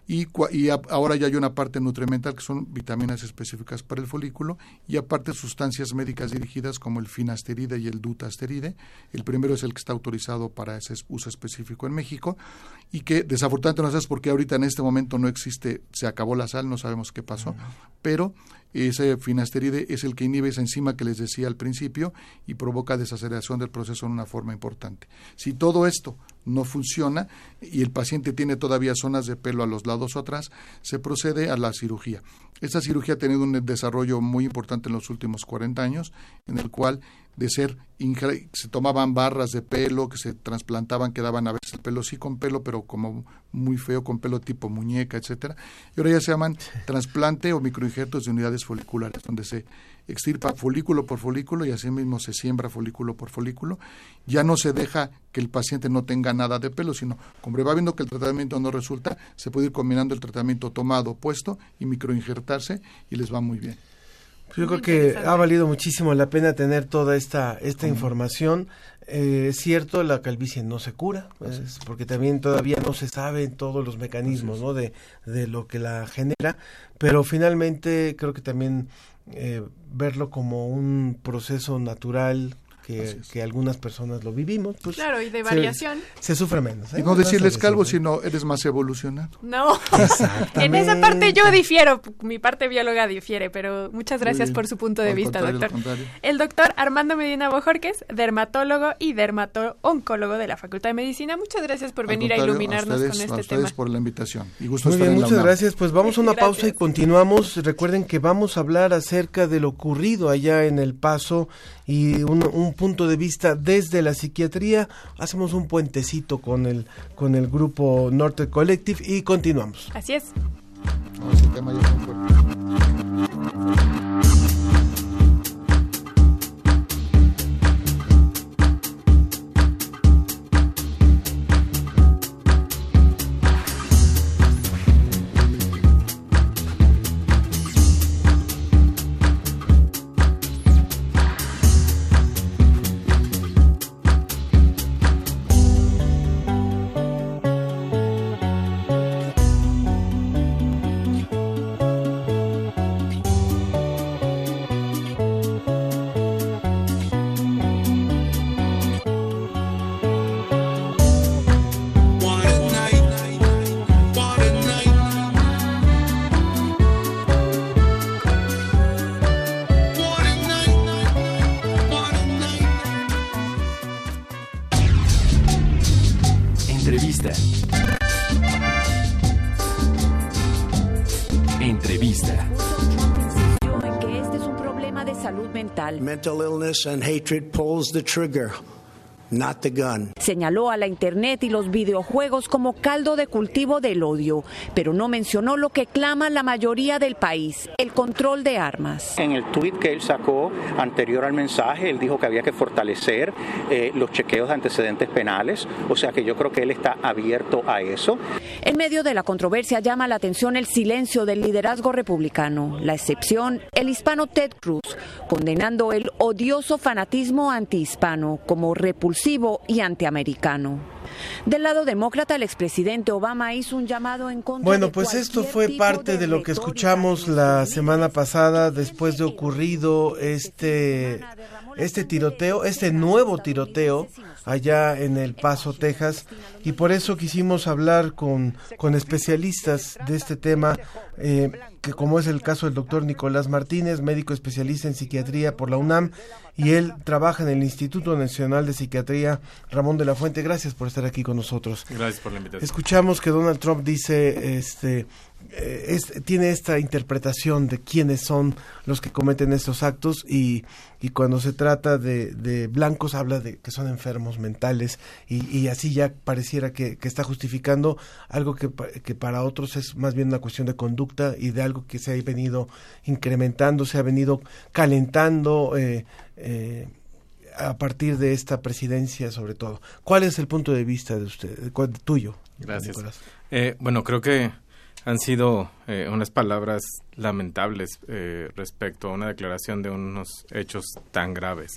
y, y ahora ya hay una parte nutrimental que son vitaminas específicas para el folículo y aparte sustancias médicas dirigidas como el finasteride y el dutasteride. El primero es el que está autorizado para ese uso específico en México y que desafortunadamente no sabes por qué ahorita en este momento no existe, se acabó la sal, no sabemos qué pasó, pero ese finasteride es el que inhibe esa enzima que les decía al principio y provoca desaceleración del proceso en una forma importante. Si todo esto no funciona y el paciente tiene todavía zonas de pelo a los lados o atrás, se procede a la cirugía. Esta cirugía ha tenido un desarrollo muy importante en los últimos 40 años, en el cual de ser se tomaban barras de pelo que se trasplantaban, quedaban a veces el pelo sí con pelo, pero como muy feo, con pelo tipo muñeca, etcétera. Y ahora ya se llaman trasplante o microinjertos de unidades foliculares, donde se extirpa folículo por folículo y así mismo se siembra folículo por folículo. Ya no se deja que el paciente no tenga nada de pelo, sino como va viendo que el tratamiento no resulta, se puede ir combinando el tratamiento tomado, puesto y microinjertarse y les va muy bien. Yo creo que ha valido muchísimo la pena tener toda esta, esta información. Eh, es cierto, la calvicie no se cura, pues, porque también todavía no se saben todos los mecanismos ¿no? de, de lo que la genera, pero finalmente creo que también eh, verlo como un proceso natural que, algunas personas lo vivimos. Pues, claro, y de variación. Se, sufre menos. ¿eh? Y no decirles calvo, sino eres más evolucionado. No, en esa parte yo difiero, mi parte bióloga difiere, pero muchas gracias por su punto de vista, doctor. El doctor Armando Medina Bojorques, dermatólogo y dermato-oncólogo de la Facultad de Medicina. Muchas gracias por venir a iluminarnos con este a ustedes tema. por la invitación. Y gusto Muy bien, muchas gracias. Pues vamos a una pausa y continuamos. Recuerden que vamos a hablar acerca de lo ocurrido allá en El Paso y un, un, punto de vista desde la psiquiatría. Hacemos un puentecito con el, con el grupo Norte Collective y continuamos. Así es. No, ese tema ya es muy fuerte. Illness and hatred pulls the trigger, not the gun. Señaló a la Internet y los videojuegos como caldo de cultivo del odio, pero no mencionó lo que clama la mayoría del país, el control de armas. En el tuit que él sacó anterior al mensaje, él dijo que había que fortalecer eh, los chequeos de antecedentes penales, o sea que yo creo que él está abierto a eso. En medio de la controversia llama la atención el silencio del liderazgo republicano, la excepción, el hispano Ted Cruz, condenando el odioso fanatismo antihispano como repulsivo y antiamericano. Del lado demócrata, el expresidente Obama hizo un llamado en contra Bueno, de pues esto fue parte de lo que escuchamos la semana pasada después de ocurrido este este tiroteo, este nuevo tiroteo allá en El Paso, Texas, y por eso quisimos hablar con, con especialistas de este tema, eh, que como es el caso del doctor Nicolás Martínez, médico especialista en psiquiatría por la UNAM, y él trabaja en el Instituto Nacional de Psiquiatría Ramón de la Fuente. Gracias por estar aquí con nosotros. Gracias por la invitación. Escuchamos que Donald Trump dice, este, eh, es- tiene esta interpretación de quiénes son los que cometen estos actos y, y cuando se trata de, de blancos habla de que son enfermos mentales y, y así ya pareciera que, que está justificando algo que, que para otros es más bien una cuestión de conducta y de algo que se ha venido incrementando, se ha venido calentando. eh, eh, a partir de esta presidencia sobre todo. ¿Cuál es el punto de vista de usted, cuál- tuyo? Gracias. Eh, bueno, creo que han sido eh, unas palabras lamentables eh, respecto a una declaración de unos hechos tan graves.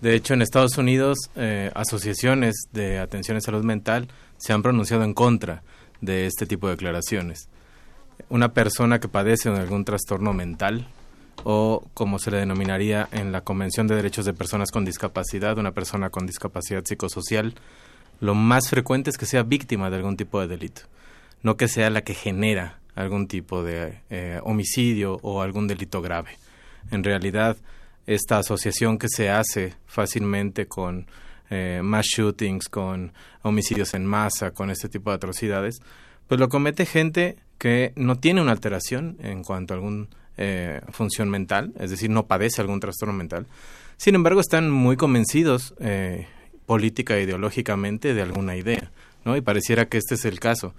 De hecho, en Estados Unidos, eh, asociaciones de atención en salud mental se han pronunciado en contra de este tipo de declaraciones. Una persona que padece de algún trastorno mental o como se le denominaría en la Convención de Derechos de Personas con Discapacidad, una persona con discapacidad psicosocial, lo más frecuente es que sea víctima de algún tipo de delito, no que sea la que genera algún tipo de eh, homicidio o algún delito grave. En realidad, esta asociación que se hace fácilmente con eh, mass shootings, con homicidios en masa, con este tipo de atrocidades, pues lo comete gente que no tiene una alteración en cuanto a alguna función mental, es decir, no padece algún trastorno mental. Sin embargo, están muy convencidos eh, política e ideológicamente de alguna idea, ¿no? Y pareciera que este es el caso.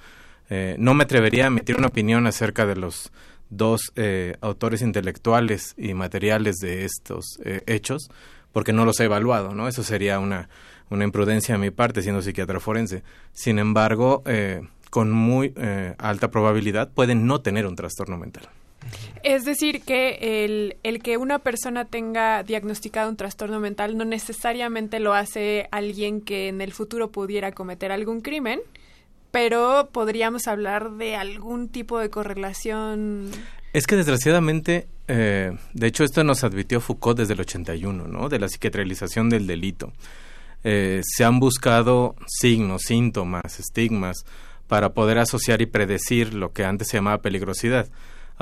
Eh, no me atrevería a emitir una opinión acerca de los dos eh, autores intelectuales y materiales de estos eh, hechos, porque no los he evaluado, ¿no? Eso sería una, una imprudencia de mi parte, siendo psiquiatra forense. Sin embargo, eh, con muy eh, alta probabilidad pueden no tener un trastorno mental. Es decir, que el, el que una persona tenga diagnosticado un trastorno mental no necesariamente lo hace alguien que en el futuro pudiera cometer algún crimen, pero podríamos hablar de algún tipo de correlación. Es que desgraciadamente, eh, de hecho esto nos advirtió Foucault desde el 81, ¿no? De la psiquiatralización del delito. Eh, se han buscado signos, síntomas, estigmas para poder asociar y predecir lo que antes se llamaba peligrosidad.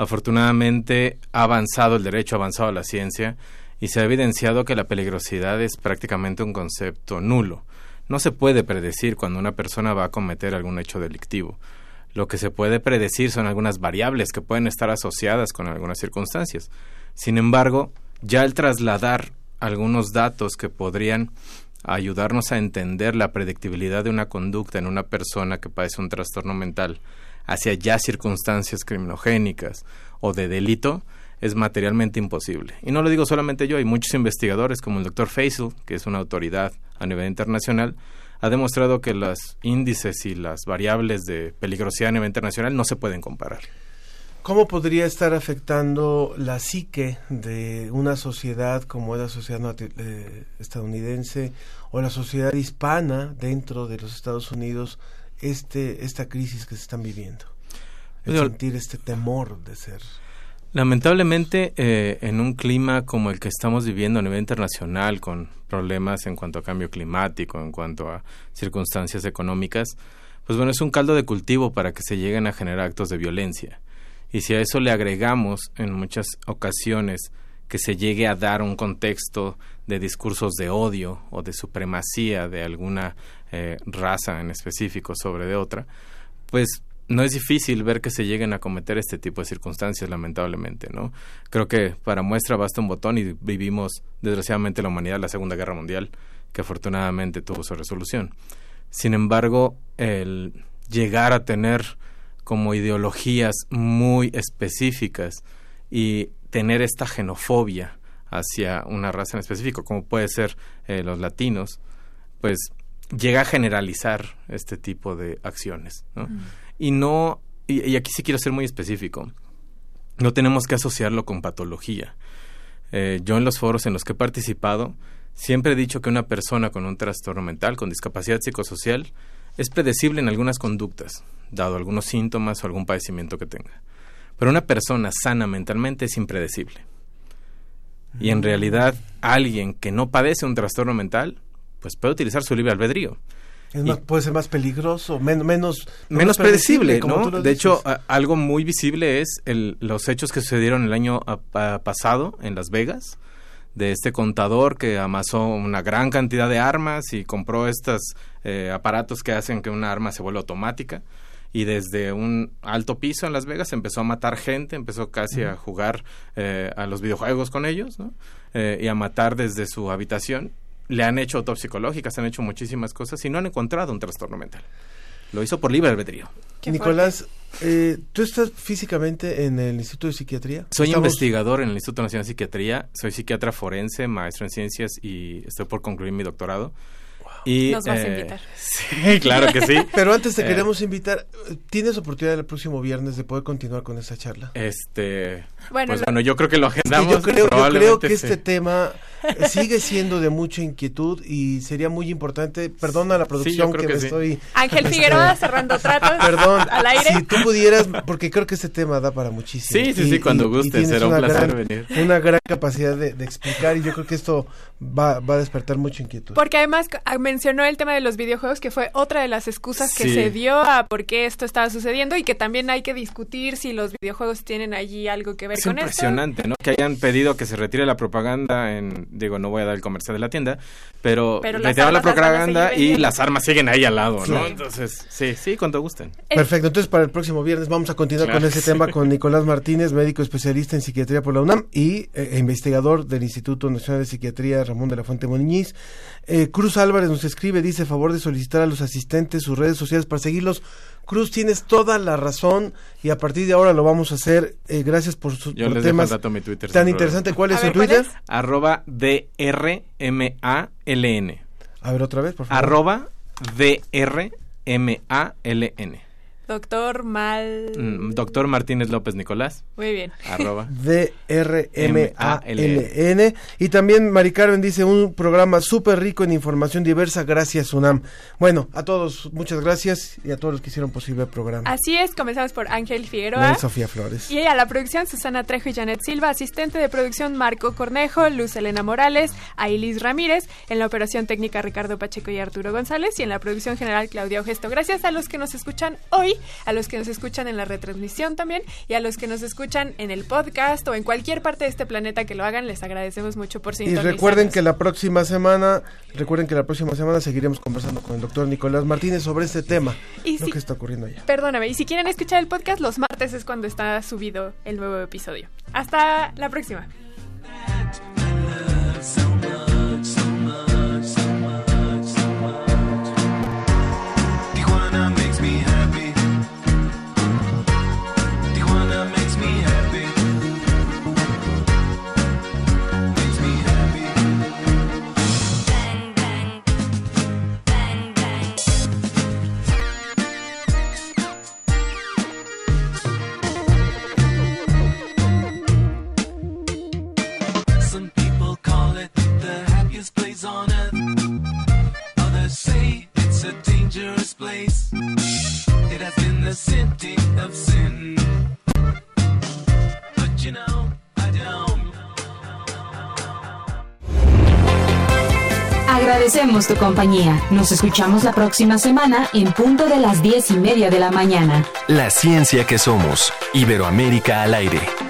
Afortunadamente ha avanzado el derecho, ha avanzado la ciencia y se ha evidenciado que la peligrosidad es prácticamente un concepto nulo. No se puede predecir cuando una persona va a cometer algún hecho delictivo. Lo que se puede predecir son algunas variables que pueden estar asociadas con algunas circunstancias. Sin embargo, ya el trasladar algunos datos que podrían ayudarnos a entender la predictibilidad de una conducta en una persona que padece un trastorno mental hacia ya circunstancias criminogénicas o de delito, es materialmente imposible. Y no lo digo solamente yo, hay muchos investigadores como el doctor Faisal, que es una autoridad a nivel internacional, ha demostrado que los índices y las variables de peligrosidad a nivel internacional no se pueden comparar. ¿Cómo podría estar afectando la psique de una sociedad como la sociedad eh, estadounidense o la sociedad hispana dentro de los Estados Unidos este esta crisis que se están viviendo? El sentir este temor de ser. Lamentablemente, eh, en un clima como el que estamos viviendo a nivel internacional, con problemas en cuanto a cambio climático, en cuanto a circunstancias económicas, pues bueno, es un caldo de cultivo para que se lleguen a generar actos de violencia. Y si a eso le agregamos en muchas ocasiones que se llegue a dar un contexto de discursos de odio o de supremacía de alguna eh, raza en específico sobre de otra, pues no es difícil ver que se lleguen a cometer este tipo de circunstancias, lamentablemente, ¿no? Creo que para muestra basta un botón y vivimos, desgraciadamente, la humanidad la Segunda Guerra Mundial, que afortunadamente tuvo su resolución. Sin embargo, el llegar a tener como ideologías muy específicas y tener esta xenofobia hacia una raza en específico, como puede ser eh, los latinos, pues llega a generalizar este tipo de acciones. Y no, y, aquí sí quiero ser muy específico, no tenemos que asociarlo con patología. Eh, yo en los foros en los que he participado, siempre he dicho que una persona con un trastorno mental, con discapacidad psicosocial, es predecible en algunas conductas, dado algunos síntomas o algún padecimiento que tenga. Pero una persona sana mentalmente es impredecible. Y en mm. realidad alguien que no padece un trastorno mental, pues puede utilizar su libre albedrío. puede ser más peligroso, menos, menos, predecible, ¿no? De hecho, algo muy visible es el, los hechos que sucedieron el año pasado en Las Vegas, de este contador que amasó una gran cantidad de armas y compró estos eh, aparatos que hacen que una arma se vuelva automática y desde un alto piso en Las Vegas empezó a matar gente, empezó casi a jugar eh, a los videojuegos con ellos, ¿no? Eh, y a matar desde su habitación. Le han hecho autopsicológicas, han hecho muchísimas cosas y no han encontrado un trastorno mental. Lo hizo por libre albedrío. Nicolás, eh, ¿tú estás físicamente en el Instituto de Psiquiatría? Soy investigador en el Instituto Nacional de Psiquiatría, soy psiquiatra forense, maestro en ciencias y estoy por concluir mi doctorado. Y, Nos vas a eh, invitar. Sí, claro que sí. Pero antes te eh, queremos invitar, ¿tienes oportunidad el próximo viernes de poder continuar con esa charla? Este, bueno, pues bueno, yo creo que lo agendamos. yo, creo, yo creo que este tema sigue siendo de mucha inquietud y sería muy importante, perdona la producción que, me estoy... Ángel Figueroa cerrando tratos Perdón, al aire. Si tú pudieras, porque creo que este tema da para muchísimo. Sí, sí, sí, cuando guste, será un placer venir. Una gran capacidad de, explicar y yo creo que esto va, va a despertar mucha inquietud. Porque además ah, mencionó el tema de los videojuegos, que fue otra de las excusas que se dio a por qué esto estaba sucediendo y que también hay que discutir si los videojuegos tienen allí algo que ver con eso. Es impresionante, ¿no? Que hayan pedido que se retire la propaganda en digo, no voy a dar el comercial de la tienda, pero, pero la propaganda y las armas siguen ahí al lado, ¿no? Entonces, sí, sí, cuando gusten. Perfecto, entonces para el próximo viernes vamos a continuar con ese tema con Nicolás Martínez, médico especialista en psiquiatría por la UNAM y eh, e investigador del Instituto Nacional de Psiquiatría Ramón de la Fuente Moniñiz. Eh, Cruz Álvarez nos escribe, dice, favor de solicitar a los asistentes sus redes sociales para seguirlos Cruz, tienes toda la razón y a partir de ahora lo vamos a hacer. Eh, gracias por sus temas tan interesante. ¿Cuál es su Twitter? Arroba D-R-M-A-L-N. A ver otra vez, por favor. Arroba D-R-M-A-L-N. Doctor Mal... Mm, doctor Martínez López Nicolás. Muy bien. Arroba. D-R-M-A-L-N. Y también Mari Carmen dice un programa súper rico en información diversa. Gracias, UNAM. Bueno, a todos, muchas gracias y a todos los que hicieron posible el programa. Así es, comenzamos por Ángel Figueroa. Y Sofía Flores. Y a la producción Susana Trejo y Janet Silva, asistente de producción Marco Cornejo, Luz Elena Morales, Ailis Ramírez, en la operación técnica Ricardo Pacheco y Arturo González y en la producción general Claudia Ogesto. Gracias a los que nos escuchan hoy a los que nos escuchan en la retransmisión también y a los que nos escuchan en el podcast o en cualquier parte de este planeta que lo hagan, les agradecemos mucho por sintonizarnos. Y recuerden que la próxima semana, recuerden que la próxima semana seguiremos conversando con el doctor Nicolás Martínez sobre este tema, y lo que está ocurriendo allá. Perdóname, y si quieren escuchar el podcast, los martes es cuando está subido el nuevo episodio. Hasta la próxima. place on earth. Others say it's a dangerous place. Agradecemos tu compañía. Nos escuchamos la próxima semana en punto de las diez y media de la mañana. La ciencia que somos. Iberoamérica al aire.